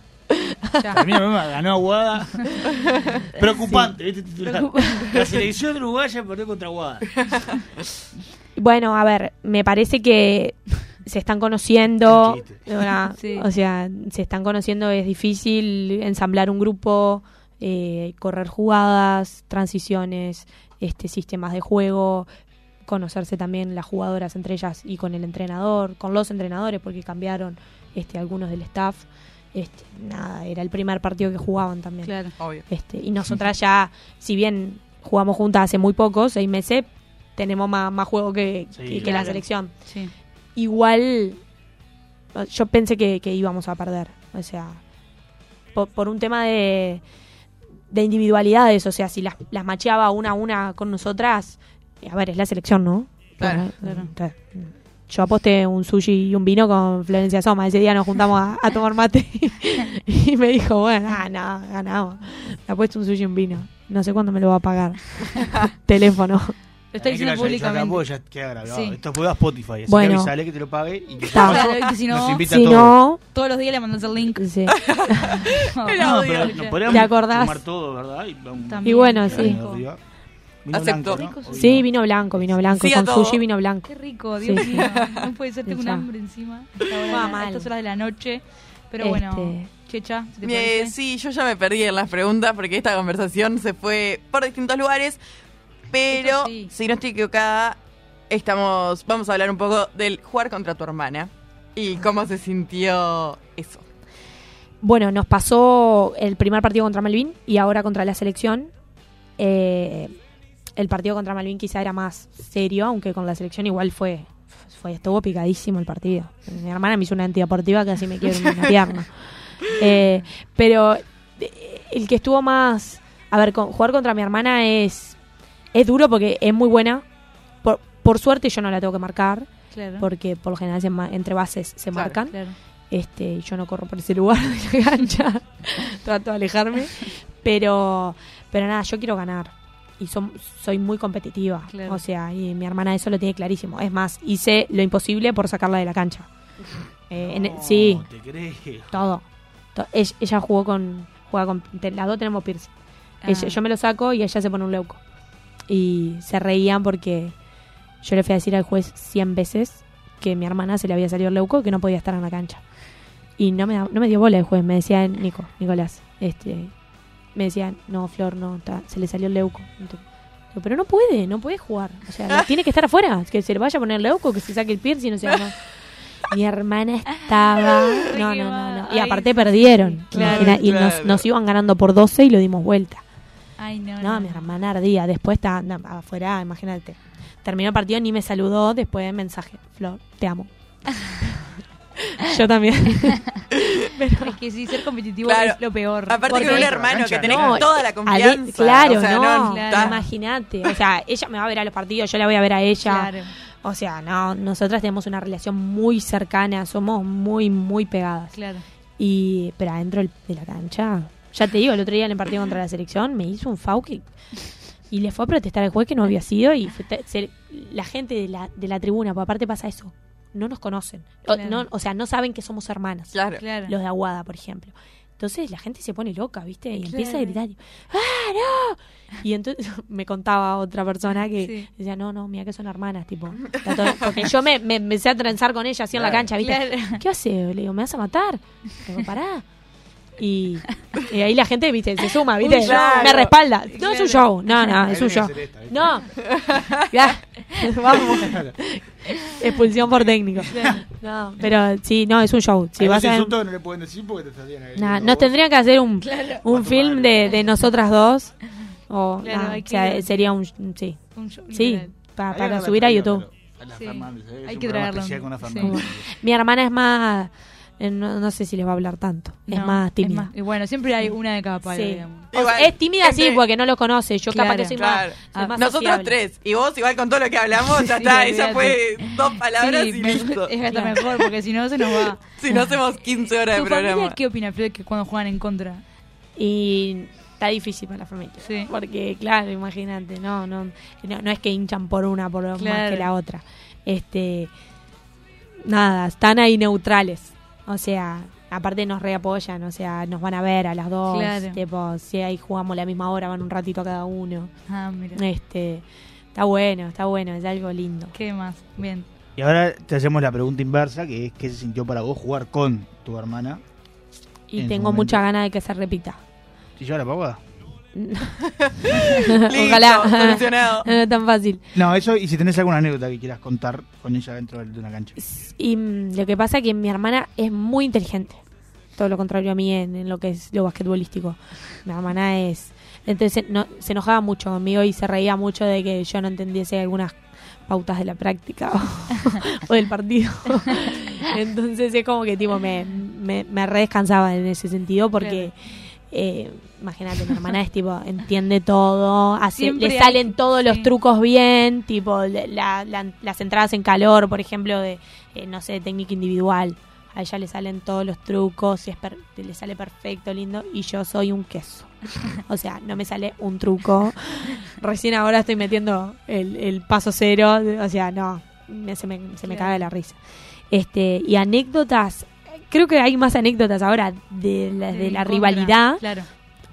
Termina ganó Aguada. [laughs] Preocupante, ¿viste? Titular. La selección uruguaya perdió contra Aguada. [laughs] Bueno, a ver, me parece que se están conociendo. [laughs] O sea, se están conociendo, es difícil ensamblar un grupo, eh, correr jugadas, transiciones, este sistemas de juego, conocerse también las jugadoras entre ellas y con el entrenador, con los entrenadores, porque cambiaron este algunos del staff. Este, nada, era el primer partido que jugaban también. Claro. Obvio. Este, y nosotras [laughs] ya, si bien jugamos juntas hace muy poco, seis meses, tenemos más, más juego que, Sí, que- que claro. la selección. Sí. Igual, yo pensé que, que íbamos a perder. O sea, por, por un tema de, de individualidades. O sea, si las, las macheaba una a una con nosotras, a ver, es la selección, ¿no? Claro, claro. Entonces, Yo aposté un sushi y un vino con Florencia Soma. Ese día nos juntamos a, a tomar mate [laughs] y me dijo, bueno, ah, no, ganamos. Me apuesto un sushi y un vino. No sé cuándo me lo va a pagar. [laughs] Teléfono. Lo que lo diciendo públicamente. porque ya queda grabado. Sí. Esto puede a Spotify. Así Bueno. que avisale que te lo pague y que. Claro, que si no, nos invita Si a todos. no, todos los días le mandas el link. sí. [laughs] No, No, pero ya. nos podríamos ¿Te acordás? tomar todo, ¿verdad? Y, bueno, sí. Arriba. Vino Acepto. blanco, ¿no? Sí, vino blanco, vino blanco. Sí, con todo. sushi vino blanco. Qué rico, Dios Sí. mío. No puede ser, [laughs] tengo un hambre encima. hora de Va la- mal. A estas horas de la noche. Pero Este- bueno, Checha, ¿se te Eh, sí, yo ya me perdí en las preguntas porque esta conversación se fue por distintos lugares. Pero, sí. si no estoy equivocada, estamos, vamos a hablar un poco del jugar contra tu hermana. Y cómo se sintió eso. Bueno, nos pasó el primer partido contra Malvin y ahora contra la selección. Eh, el partido contra Malvin quizá era más serio, aunque con la selección igual fue, fue estuvo picadísimo el partido. Mi hermana me hizo una antideportiva que casi me quiebra una pierna. [laughs] Eh, pero eh, el que estuvo más... A ver, con- jugar contra mi hermana es, es duro porque es muy buena. Por, por suerte yo no la tengo que marcar, Claro. porque por lo general se entre bases se Claro, marcan Claro. este y yo no corro por ese lugar de la cancha [laughs] trato de alejarme [laughs] pero pero nada yo quiero ganar y son- soy muy competitiva Claro. o sea y mi hermana eso lo tiene clarísimo es más hice lo imposible por sacarla de la cancha [laughs] Eh, en- No, sí te crees. todo To- ella, ella jugó con juega con te- las dos tenemos piercing Ah. Ella- yo me lo saco y ella se pone un leuco y se reían porque yo le fui a decir al juez 100 veces que mi hermana se le había salido el leuco y que no podía estar en la cancha. Y no me, da- no me dio bola el juez, me decía Nico, Nicolás, este, me decía, no, Flor, no, ta- se le salió el leuco. Entonces, digo, pero no puede, no puede jugar. O sea, no- [laughs] tiene que estar afuera, que se le vaya a poner el leuco, que se saque el piercing, o sea, no. Mi hermana estaba... [laughs] No, no, no, no. Y aparte perdieron. claro, Imagina- y nos, claro. nos iban ganando por 12 y lo dimos vuelta. Ay, no, No, mi hermana ardía. Después está afuera, imagínate. Terminó el partido, ni me saludó. Después de mensaje. Flor, te amo. [laughs] Yo también. Es que sí, ser competitivo Claro. es lo peor. Aparte Porque- con un hermano que tenés no, toda la Ale- confianza. claro, o sea, no, claro. imagínate. O sea, ella me va a ver a los partidos, yo la voy a ver a ella. Claro. O sea, no, nosotras tenemos una relación muy cercana, somos muy, muy pegadas. Claro. Y, pero adentro de la cancha, ya te digo, el otro día en el partido contra la selección me hizo un FAU que- y le fue a protestar al juez que no había sido y fue se- la gente de la, de la tribuna, porque aparte pasa eso, no nos conocen. O, no, o sea, no saben que somos hermanas. Claro. Claro. Los de Aguada, por ejemplo. Entonces la gente se pone loca, ¿viste? Y Claro. empieza a gritar. ¡Ah, no! Y entonces [laughs] me contaba otra persona que Sí. decía, no, no, mira que son hermanas, tipo. todo- Porque yo me, me empecé a trenzar con ella así en la cancha, ¿viste? Claro. ¿Qué hace? Le digo, ¿me vas a matar? Le digo, pará. Y, y ahí la gente, viste, se suma, viste, Un show. me respalda. No es un Claro. show, no, no, es un show. No, ya, [laughs] vamos. Expulsión por técnico. No, pero sí, no, es un show. Si vas a, no le pueden decir porque te estarían Nah, nos tendrían que hacer un, un Cuatro film de, de nosotras dos. O, Claro, nah, o sea, sería un. Sí, Un show, sí pa- para subir a YouTube. a la Sí. Fernández, ¿eh? Hay un que traerlo. Sí. Mi hermana es más. No, no sé si les va a hablar tanto. es más tímida. más- y bueno, siempre hay una de cada palo, Sí. digamos. O sea, Igual, es tímida sí porque no lo conoce. Yo capaz que soy Claro. más. soy Ah, más Nosotros sociable. tres. Y vos, igual con todo lo que hablamos, ya Sí, está. Esa olvídate. fue dos palabras Sí, y me- listo. es hasta Claro. mejor porque si no se nos va. [laughs] Si no hacemos 15 horas de ¿Tu familia programa. qué opina, Flor, que cuando juegan en contra? Y está difícil para la familia. Sí. Porque, claro, imagínate, no, no, no, no es que hinchan por una por más que la otra. Este, nada, están ahí neutrales. O sea, aparte nos reapoyan, o sea, nos van a ver a las dos, Claro. tipo, si ahí jugamos la misma hora, van un ratito cada uno. Ah, mira. Este, está bueno, está bueno, es algo lindo. ¿Qué más? Bien. Y ahora te hacemos la pregunta inversa, que es ¿qué se sintió para vos jugar con tu hermana? Y tengo mucha ganas de que se repita. ¿Si yo la pagada? [laughs] Ojalá. solucionado. [laughs] no es tan fácil. No, eso, y si tenés alguna anécdota que quieras contar con ella dentro de una cancha. Y mm, lo que pasa es que mi hermana es muy inteligente. Todo lo contrario a mí en, en lo que es lo basquetbolístico. Mi hermana es... Entonces no, se enojaba mucho conmigo y se reía mucho de que yo no entendiese algunas pautas de la práctica [laughs] o, o del partido. Entonces es como que tipo me, me, me re descansaba en ese sentido porque... eh, Imagínate, mi hermana es tipo, entiende todo, hace, Siempre le hay- salen todos los trucos bien, tipo la- la- las entradas en calor, por ejemplo, de, eh, no sé, técnica individual. A ella le salen todos los trucos, y es per- le sale perfecto, lindo, y yo soy un queso. O sea, no me sale un truco. Recién ahora estoy metiendo el, el paso cero, o sea, no, me- se me, se me Claro. caga la risa. Este, y anécdotas, creo que hay más anécdotas ahora de la, de rivalidad, Claro,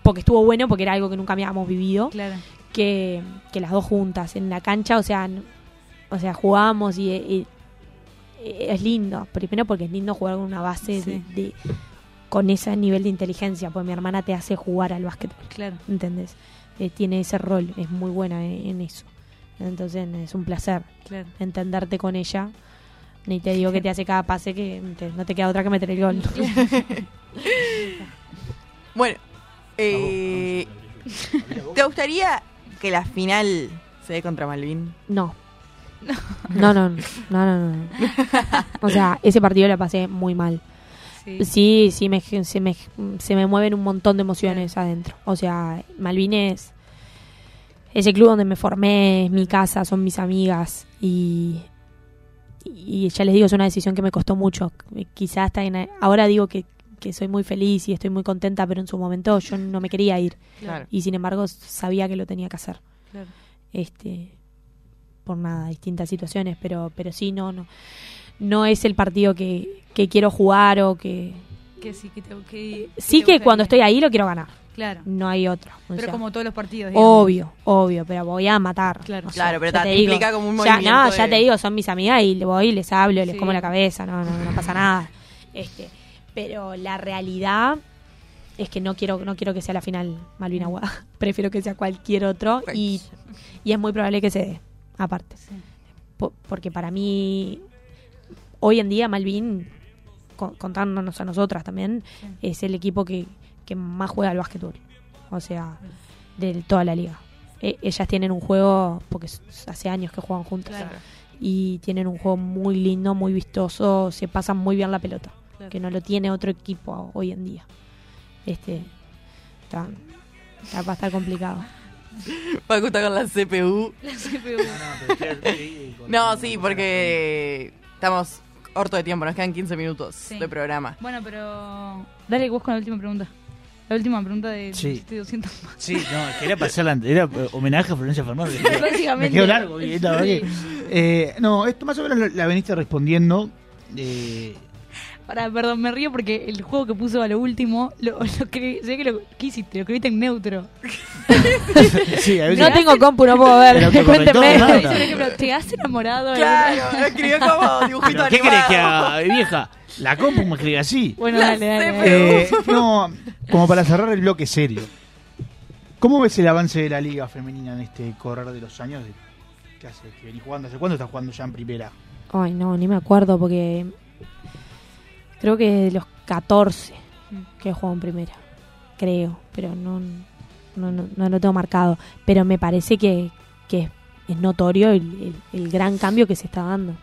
porque estuvo bueno, porque era algo que nunca habíamos vivido claro. que, que las dos juntas en la cancha, o sea, o sea, jugábamos y, y- y es lindo. Primero porque es lindo jugar con una base Sí. de, de- con ese nivel de inteligencia, pues mi hermana te hace jugar al básquetbol, Claro. ¿entendés? Eh, tiene ese rol, es muy buena en, en eso. Entonces es un placer Claro. entenderte con ella. Ni te digo que te hace cada pase que te- no te queda otra que meter el gol. [laughs] Bueno, eh, ¿te gustaría que la final se dé contra Malvin? No. No, no, no, no, no, no. O sea, ese partido lo pasé muy mal. Sí. Sí, sí, me, se, me, se me mueven un montón de emociones adentro. O sea, Malvines, ese club donde me formé, es mi casa, son mis amigas. Y, y ya les digo, es una decisión que me costó mucho. Quizás hasta en- ahora digo que, que soy muy feliz y estoy muy contenta, pero en su momento yo no me quería ir. Claro. Y sin embargo sabía que lo tenía que hacer Claro. este por nada distintas situaciones pero pero sí no no no es el partido que, que quiero jugar o que Que sí, que sí que cuando estoy ahí lo quiero ganar Claro. no hay otro o Pero sea, como todos los partidos. digamos. obvio obvio pero voy a matar Claro. O sea, Claro, pero te te digo, implica como un ya, movimiento no ya te digo son mis amigas y voy les hablo les Sí. como la cabeza no, no no pasa nada este pero la realidad es que no quiero no quiero que sea la final Malvin Aguada [laughs] prefiero que sea cualquier otro y, y es muy probable que se dé aparte Sí. Porque para mí hoy en día Malvin con- contándonos a nosotras también Sí. es el equipo que, que más juega al básquetbol o sea de toda la liga E- ellas tienen un juego porque hace años que juegan juntas Claro. y tienen un juego muy lindo muy vistoso se pasan muy bien la pelota Claro. que no lo tiene otro equipo hoy en día este está, está- va a estar complicado Paco está con la CPU. La CPU. No, [laughs] sí, porque estamos corto de tiempo, nos quedan 15 minutos Sí. de programa. Bueno, pero. Dale vos con la última pregunta. La última pregunta de Sí. de 200 más. Sí, no, quería pasar la era eh, homenaje a Florencia Fernández. [laughs] Me quedó largo, y la verdad Sí. que- eh, no, esto más o menos la, la veniste respondiendo. eh, Pará, perdón, me río porque el juego que puso a lo último, lo, [laughs] lo que, sé que lo ¿qué hiciste? Lo escribiste en neutro. [laughs] sí, a veces- no tengo compu no puedo ver por ejemplo, ¿te has enamorado? de Claro, lo escribió como dibujito ¿Pero ¿Qué animado. que haga, vieja? La compu me escribe así. Bueno, La dale, dale. Eh, no, como para cerrar el bloque serio. ¿Cómo ves el avance de la liga femenina en este correr de los años? De, ¿Qué hace? ¿Que venís jugando? ¿Hace cuándo estás jugando ya en primera? Ay, no, ni me acuerdo porque creo que de los 14 que juego en primera. Creo, pero no, no, no, no lo tengo marcado. Pero me parece que, que es notorio el, el- el gran cambio que se está dando.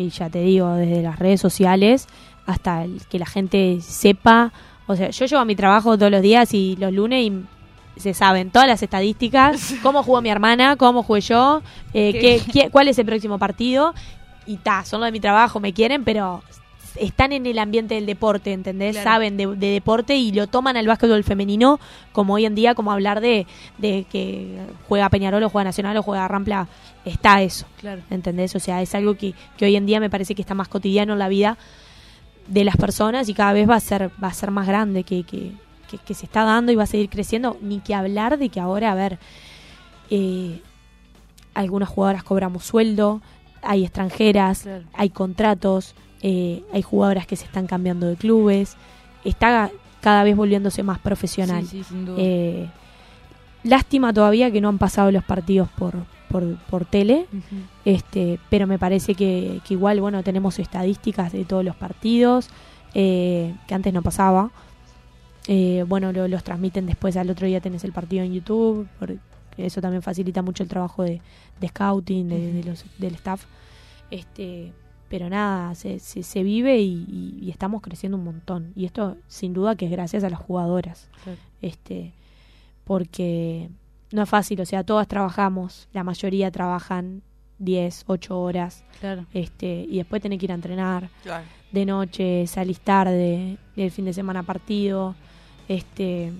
Y ya te digo, desde las redes sociales hasta el que la gente sepa. O sea, yo llevo a mi trabajo todos los días y los lunes y se saben todas las estadísticas, [laughs] cómo jugó mi hermana, cómo jugué yo, eh, ¿Qué? qué- cuál es el próximo partido. Y ta, son lo de mi trabajo, me quieren, pero están en el ambiente del deporte, ¿entendés? Claro. Saben de, de deporte y lo toman al básquetbol femenino como hoy en día, como hablar de, de que juega Peñarol o juega Nacional o juega Rampla. Está eso, Claro. ¿entendés? O sea, es algo que, que hoy en día me parece que está más cotidiano en la vida de las personas y cada vez va a ser, va a ser más grande que, que, que- que se está dando y va a seguir creciendo. Ni que hablar de que ahora, a ver, eh, algunas jugadoras cobramos sueldo, hay extranjeras, Claro. hay contratos, eh, hay jugadoras que se están cambiando de clubes, está cada vez volviéndose más profesional. Sí, sí, sin duda. Eh, lástima todavía que no han pasado los partidos por, por, por tele, este, pero me parece que, que igual, bueno, tenemos estadísticas de todos los partidos, eh, que antes no pasaba. Bueno, lo- los transmiten después, al otro día tenés el partido en YouTube, porque eso también facilita mucho el trabajo de, de scouting, de, de los, del staff. Este, pero nada, se, se, se vive y, y- y estamos creciendo un montón. Y esto, sin duda, que es gracias a las jugadoras. Este, porque no es fácil, o sea, todas trabajamos, la mayoría trabajan 10, 8 horas, Claro. este, y después tenés que ir a entrenar Claro. de noche, salís tarde, el fin de semana partido, este,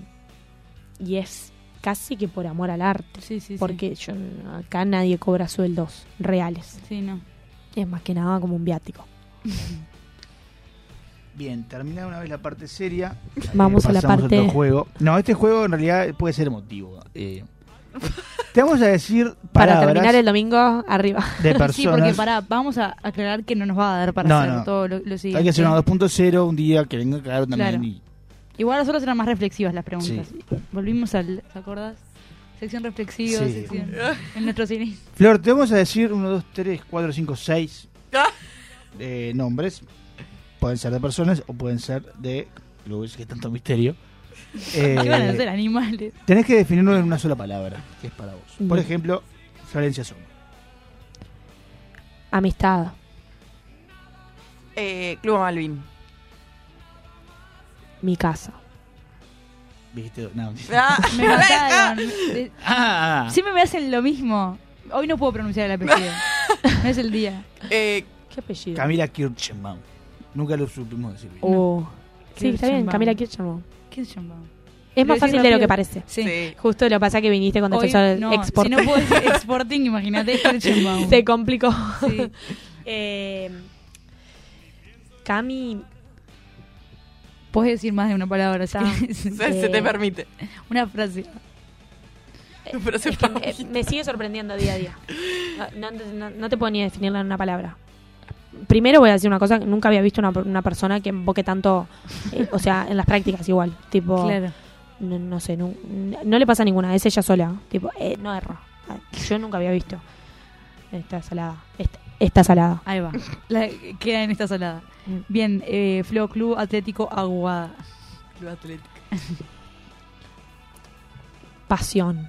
y es casi que por amor al arte, Sí, sí, sí. porque yo acá nadie cobra sueldos reales, Sí, no. Es más que nada como un viático. Bien, terminada una vez la parte seria. Vamos a la parte- otro juego. No, este juego en realidad puede ser emotivo. Eh, [laughs] te vamos a decir Para terminar el domingo, arriba. de personas. [laughs] Sí, porque para, vamos a aclarar que no nos va a dar para No, hacer no. todo lo, lo siguiente. Hay que hacer una 2.0 un día que venga claro también. Claro. y- Igual nosotros eran más reflexivas las preguntas. Sí. Volvimos al, ¿te acordás? Sección reflexiva, Sí. sección en nuestro cine. Flor, te vamos a decir 1, 2, 3, 4, 5, 6 Ah. eh, nombres. Pueden ser de personas o pueden ser de clubes, que es tanto misterio. [laughs] Eh, ¿Qué van a hacer? Animales. tenés que definirlo en una sola palabra, que es para vos. Por ejemplo, Florencia Soma. Amistad, Eh, Club Malvin. mi casa. Dijiste, no, [laughs] Ah, [laughs] Me [laughs] mataron. De- Ah, Siempre me hacen lo mismo. Hoy no puedo pronunciar el apellido. No es el día. eh, ¿Qué apellido? Camila Kirchenbaum. Nunca lo supimos decir bien. Oh. Sí, está bien. Camila Kirchnerbaum. ¿Quién se llama? Es más fácil de lo que parece. Sí. sí. Justo lo que pasa que viniste con defensor no, export. si no puedo decir exporting, imagínate Kirchenbaum. Se complicó. Sí. Eh, Cami, Puedes decir más de una palabra. si Está. querés. [laughs] Se, se te Eh, permite. Una frase. Pero se es que, eh, me sigue sorprendiendo día a día. No, no- no- no te puedo ni definirla en una palabra. Primero voy a decir una cosa, nunca había visto una, una persona que invoque tanto, eh, o sea, en las prácticas igual, tipo, Claro. no, no sé, no, no le pasa a ninguna, es ella sola, tipo, eh, no erra. Yo nunca había visto. Está salada, está, está salada. Ahí va. La- queda en esta salada. Bien, eh, Flow Club Atlético Aguada. Club Atlético. pasión.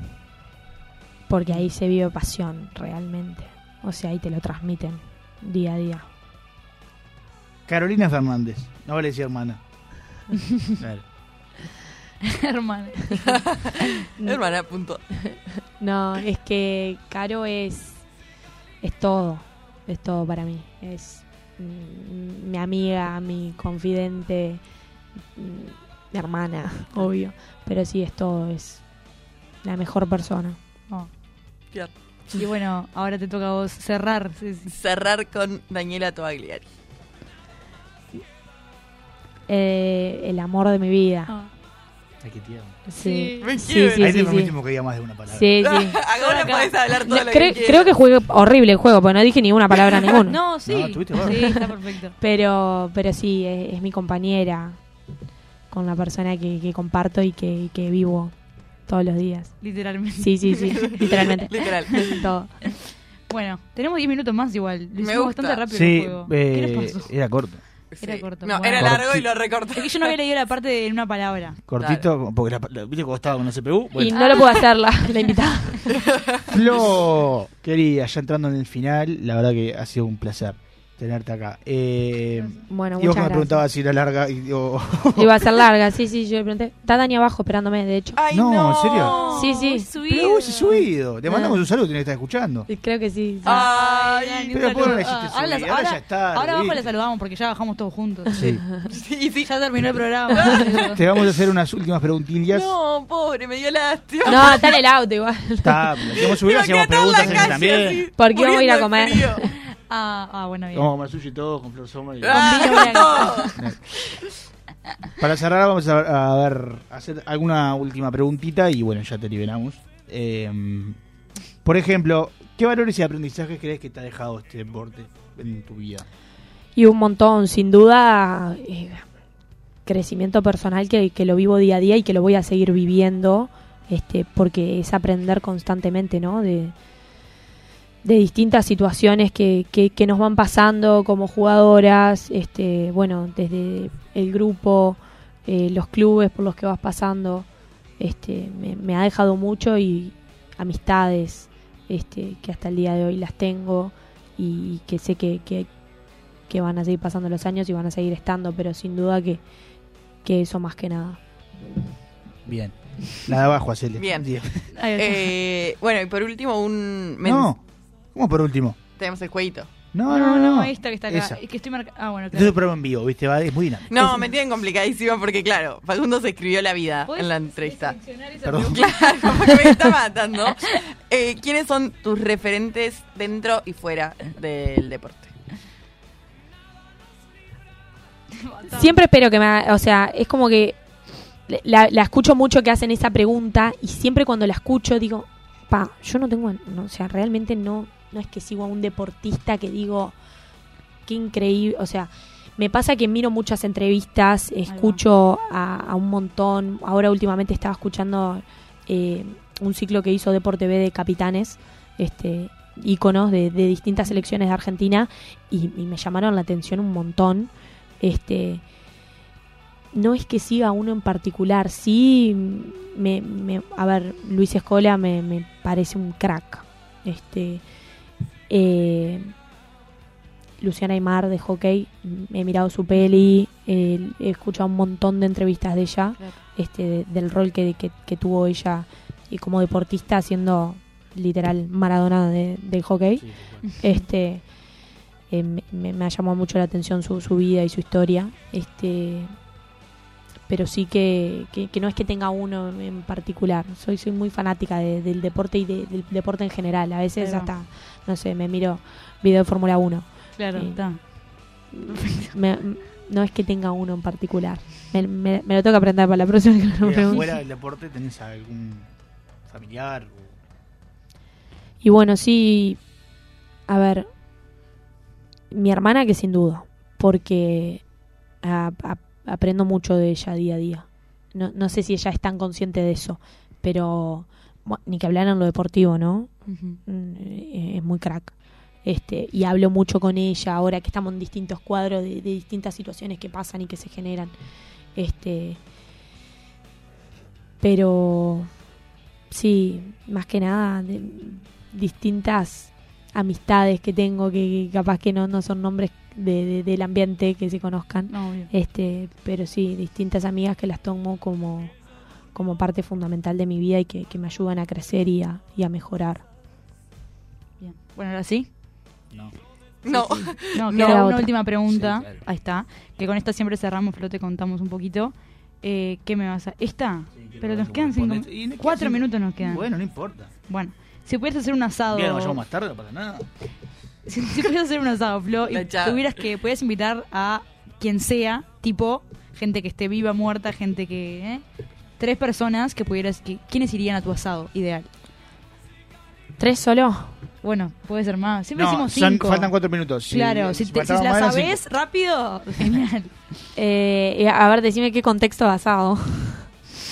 Porque ahí se vive pasión realmente. O sea, ahí te lo transmiten día a día. Carolina Fernández. No vale decir hermana. Claro. [laughs] Hermana. [laughs] Hermana, punto. No, es que Caro es es todo, es todo para mí. Es mm, mi amiga, mi confidente, mm, mi hermana, [laughs] obvio. Pero sí es todo, es la mejor persona. Oh. Y bueno, ahora te toca a vos cerrar. sí, sí. Cerrar con Daniela Toagliari. Eh, el amor de mi vida. Ah. Ay, qué tierno. Sí, Me sí, sí, Ahí te sí. prometimos que diga más de una palabra. Sí, sí. [laughs] Ahora acá. podés hablar todo No, lo creo, que creo que jugué horrible el juego, porque no dije ni una palabra [laughs] ninguna. No, sí. No, tuviste sí, [laughs] está perfecto. Pero, pero sí, es, es mi compañera con la persona que, que comparto y que, y que vivo todos los días. Literalmente. Sí, sí, sí, literalmente. Literal. Todo. Bueno, tenemos 10 minutos más igual. Lo Me hicimos gusta. bastante rápido Sí, el juego. eh, ¿Qué nos pasó? era corto. Era Sí. corto. No, Bueno. era largo y lo recorté. Es que yo no había leído la parte de una palabra. Cortito, porque la, la- viste cómo estaba con la CPU. Y no lo puedo hacer la, la invitada. [laughs] Flo, querida, ya entrando en el final, la verdad que ha sido un placer tenerte acá. Eh, Bueno, y vos me preguntabas si era larga. Y, [laughs] Iba a ser [laughs] larga, sí, sí, yo le pregunté. Está Dani abajo esperándome, de hecho. Ay, No, no, ¿en serio? Sí, sí. Subido. Pero vos has subido. Te mandamos Ah. un saludo, tenés que estar escuchando. Y Creo que sí. sí. Ay, Dani, Pero ¿por qué no Ah, ahora, subir? Ahora ahora- ya está, ahora abajo le saludamos porque ya bajamos todos juntos. Sí. [laughs] sí, sí. Ya terminó el programa. Te vamos a hacer unas últimas preguntillas. No, pobre, me dio lástima. No, está en el auto igual. Está, hacemos subir, hacemos preguntas también. así, Porque íbamos a ir a comer. Ah, ah, bueno, bien. Vamos a comer sushi todos con Flor Soma. y- ¡Ah! Para cerrar, vamos a, a ver, hacer alguna última preguntita y bueno, ya te liberamos. Eh, por ejemplo, ¿qué valores y aprendizajes crees que te ha dejado este deporte en tu vida? Y un montón, sin duda, eh, crecimiento personal que, que lo vivo día a día y que lo voy a seguir viviendo, este, porque es aprender constantemente, ¿no? De, de distintas situaciones que, que, que nos van pasando como jugadoras, este, bueno, desde el grupo, eh, los clubes por los que vas pasando, este, me, me ha dejado mucho y amistades, este, que hasta el día de hoy las tengo y que sé que, que, que van a seguir pasando los años y van a seguir estando, pero sin duda que, que eso más que nada. Bien. La de abajo, Acele. Bien. Eh, bueno, y por último, un. No. ¿Cómo por último? Tenemos el jueguito. No, no, no. esta que está acá. Esa. Es que estoy marcando. Ah, bueno, Esto claro. es un programa en vivo, ¿viste? Va, es muy dinámico. No, me tienen complicadísimo porque, claro, Facundo se escribió la vida ¿Podés en la entrevista. seleccionar esa Perdón. pregunta? Claro, [laughs] porque me está matando. Eh, ¿Quiénes son tus referentes dentro y fuera del deporte? [laughs] Siempre espero que me haga- o sea, es como que la, la escucho mucho que hacen esa pregunta y siempre cuando la escucho digo, pa, yo no tengo, no, o sea, realmente no, no es que sigo a un deportista que digo, qué increíble, o sea, me pasa que miro muchas entrevistas, escucho a, a un montón, ahora últimamente estaba escuchando eh, un ciclo que hizo Deporte B de capitanes, este íconos de, de distintas selecciones de Argentina y, y me llamaron la atención un montón. Este, no es que siga uno en particular, sí, me, me- a ver, Luis Escola me, me parece un crack. Este, eh, Luciana Aymar de hockey, he mirado su peli, eh, he escuchado un montón de entrevistas de ella, Claro. este, de- del rol que, que, que tuvo ella y como deportista siendo literal Maradona de- del hockey. Sí. Este eh, me- me, ha llamado mucho la atención su, su vida y su historia. Este pero sí que, que, que no es que tenga uno en particular. Soy soy muy fanática de- del deporte y de- del deporte en general. A veces hasta, no sé, me miro video de Fórmula 1. Claro, Sí. está. [laughs] Me- no es que tenga uno en particular. Me, me- me lo tengo que aprender para la próxima que me ¿Y pregunte. afuera del deporte tenés algún familiar? o- Y bueno, sí, a ver, mi hermana que sin duda, porque a- a- aprendo mucho de ella día a día. No, no sé si ella es tan consciente de eso, pero bueno, ni que hablar en lo deportivo, ¿no? Mm, eh, Es muy crack. Este, y hablo mucho con ella ahora que estamos en distintos cuadros de, de distintas situaciones que pasan y que se generan. Este, pero sí, más que nada, de- distintas amistades que tengo que, que capaz que no, no son nombres de, de- del ambiente que se conozcan. Obvio. Este, pero sí, distintas amigas que las tomo como, como parte fundamental de mi vida y que, que me ayudan a crecer y a, y a mejorar. Bueno, ahora sí. No. No. [laughs] No, No. queda Queda una otra. última pregunta. Sí, claro. Ahí está. Que con esta siempre cerramos, pero te contamos un poquito. Eh, ¿Qué me vas a...? ¿Esta? Pero nos quedan cinco... Cuatro minutos nos quedan. Bueno, no importa. Bueno, si pudieras hacer un asado... Nos vayamos más tarde, no pasa nada. [laughs] Si, si pudieras hacer un asado, Flo, y tuvieras que... Pudieras invitar a quien sea, tipo, gente que esté viva, muerta, gente que... ¿eh? Tres personas que pudieras... Que, ¿Quiénes irían a tu asado ideal? ¿Tres solo? Bueno, puede ser más. Siempre No, decimos son- cinco. faltan cuatro minutos. Claro, si, te- si la cinco. rápido, [laughs] genial. Eh, a ver, decime qué contexto basado.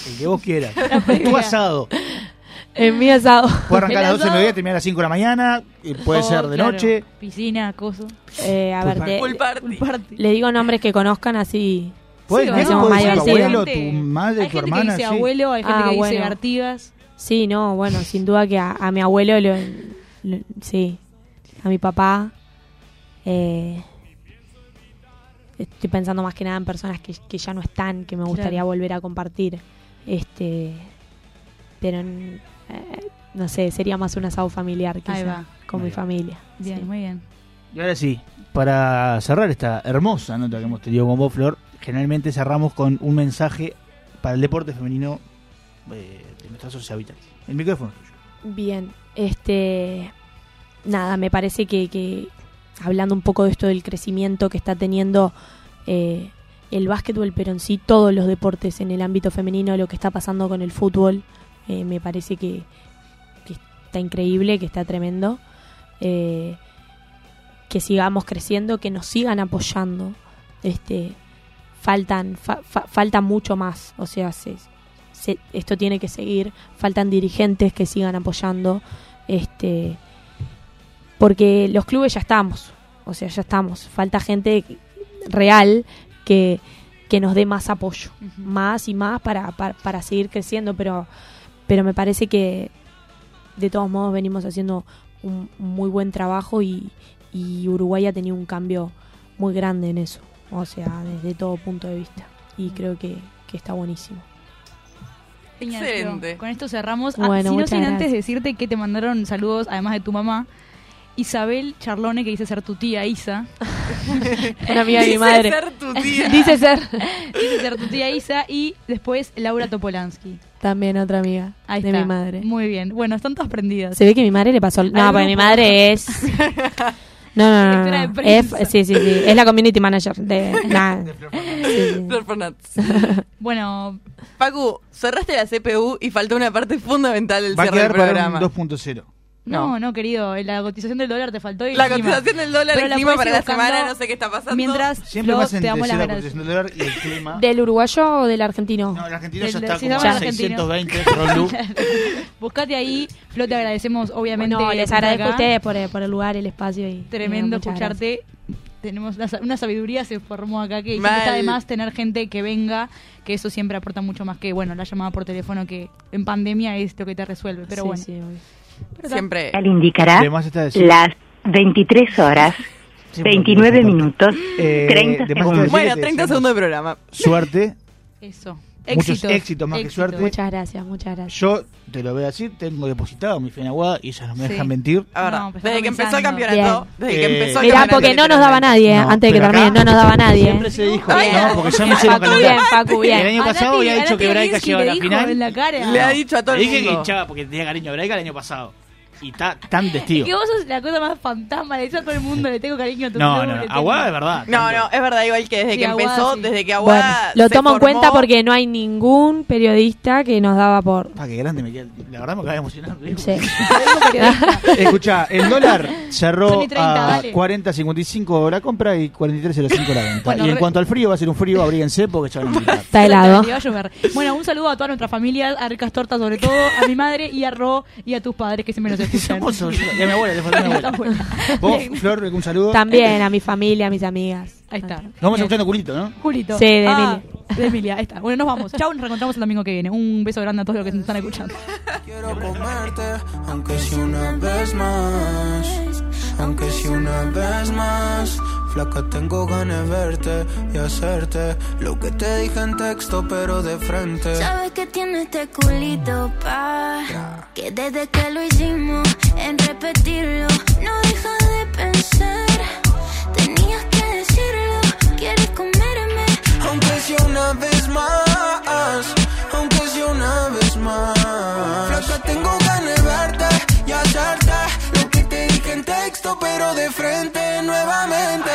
El que vos quieras. [laughs] tu asado. En mi asado. Puede arrancar a las 12 del mediodía, terminar a las 5 de la mañana. y Puede Oh, ser de claro. noche. Piscina, coso. Eh, a ver, te- Pool party. Party. le digo nombres que conozcan así. Puede Sí, ser, hacemos puede ser mayor, tu sí. abuelo, tu madre, hay tu gente hermana. que dice sí. abuelo, hay gente Ah, que dice bueno. Artigas. Sí, no, bueno, sin duda que a, a mi abuelo, lo, lo- sí, a mi papá. eh, estoy pensando más que nada en personas que, que ya no están, que me gustaría Claro. volver a compartir. Este, pero eh, no sé, sería más un asado familiar Ahí quizá, va. con Ahí mi familia. Bien, sí. muy bien. Y ahora sí, para cerrar esta hermosa nota que hemos tenido con vos, Flor, generalmente cerramos con un mensaje para el deporte femenino eh, de nuestra sociedad vital. El micrófono es tuyo. Bien, este. Nada, me parece que, que, hablando un poco de esto del crecimiento que está teniendo eh, el básquetbol, pero en sí todos los deportes en el ámbito femenino, lo que está pasando con el fútbol, eh, me parece que, está increíble, que está tremendo. Eh, que sigamos creciendo, que nos sigan apoyando. Este, faltan, fa- fa- falta mucho más, o sea, se- se- esto tiene que seguir. Faltan dirigentes que sigan apoyando, este, porque los clubes ya estamos, o sea, ya estamos. Falta gente real que, que nos dé más apoyo, más y más para, para, para seguir creciendo, pero, pero me parece que de todos modos venimos haciendo un muy buen trabajo y, y Uruguay ha tenido un cambio muy grande en eso, o sea, desde todo punto de vista. Y creo que, que está buenísimo. Excelente. Con esto cerramos. Ah, Bueno, si no sin antes gracias. decirte que te mandaron saludos, además de tu mamá. Isabel Charlone, que dice ser tu tía Isa. [laughs] Una amiga de mi Dice madre. ser tu tía. [laughs] Dice ser [laughs] dice ser tu tía Isa. Y después Laura Topolansky. también otra amiga Ahí de está. mi madre. Muy bien. Bueno, están todas prendidas. Se ve que mi madre le pasó. No, porque mi madre es. No, no, no. De no. prensa. Es, sí, sí, sí. Es la community manager de. [laughs] nah. Sí, sí. Flor Fernández. [laughs] Bueno, Pacu, cerraste la CPU y faltó una parte fundamental del Va a cierre del quedar un programa. 2.0. no, No. no, querido. La cotización del dólar te faltó. y La el clima. cotización del dólar Pero y la para la semana, no sé qué está pasando. Mientras, Siempre Flo, más te damos las la cotización del dólar y el clima. ¿Del uruguayo o del argentino? No, el argentino Del- ya está si como damos a al argentino. 620, [laughs] Rolu. Buscate ahí. Flo, te agradecemos, obviamente. no, les agradezco a ustedes por, el- por el lugar, el espacio. y Tremendo escucharte. Tenemos una, sa- una sabiduría se formó acá que siempre está de más tener gente que venga, que eso siempre aporta mucho más que, bueno, la llamada por teléfono que en pandemia es lo que te resuelve. Pero Sí, bueno, sí, Siempre. Él indicará las 23 horas, Siempre 29 importante. minutos, Eh, 30 de más segundos. Bueno, que te 30 deseamos segundos de programa. Suerte. Eso. Muchos Éxitos, éxitos más que suerte. Muchas gracias, muchas gracias. Yo te lo voy a decir, tengo depositado mi fe en Aguada y ellas no me Sí. dejan mentir. A ver, No, pues desde que empezó el campeonato, desde que Eh, empezó el Mirá, campeonato, porque no nos daba nadie, No, antes de que termine, no nos daba nadie. Siempre se dijo, Bien. no, porque ya me hicieron calentar. bien, Facu, bien. El año A pasado había dicho que Braica llegaba a la final. Le ha dicho a todo el dije que mundo. hinchaba porque tenía cariño a Braica el año pasado. Y está tan testigo. Es que vos sos la cosa más fantasma, le dices a todo el mundo, le tengo cariño a tu No, no, no. Aguada de verdad. No, tanto. no, es verdad, igual que desde Sí, que Aguada, empezó, sí. desde que Bueno, Aguada lo se tomo en cuenta porque no hay ningún periodista que nos daba por. Ah, qué grande me queda. La verdad me acaba de emocionar. Sí. [laughs] Escucha, el dólar cerró y 30, a dale. 40.55 la compra y 43.05 la venta. Bueno, y en re- cuanto al frío, va a ser un frío, abríguense porque ya van a. Está helado. Le va a llover. Bueno, un saludo a toda nuestra familia, a Ricas Tortas sobre todo, a mi madre y a Ro y a tus padres que siempre nos escuchan. [laughs] Somos- y a mi abuela, le faltó a mi [laughs] abuela. Vos, Flor, un saludo. También a mi familia, a mis amigas. Ahí está. Nos vamos escuchando culito, ¿no? Julito. Sí, de Ah, Emilia. De Emilia, ahí está. Bueno, nos vamos. Chao, nos reencontramos el domingo que viene. Un beso grande a todos los que nos están escuchando. Quiero comerte, aunque sea una vez más. Aunque sea una vez más. Flaca, tengo ganas de verte y hacerte lo que te dije en texto, pero de frente. Sabes que tiene este culito, pa. Que desde que lo hicimos, en repetirlo, no deja de pensar. Tenías que decirlo, quieres comerme. Aunque sea una vez más, aunque sea una vez más. Flaca, tengo pero de frente nuevamente.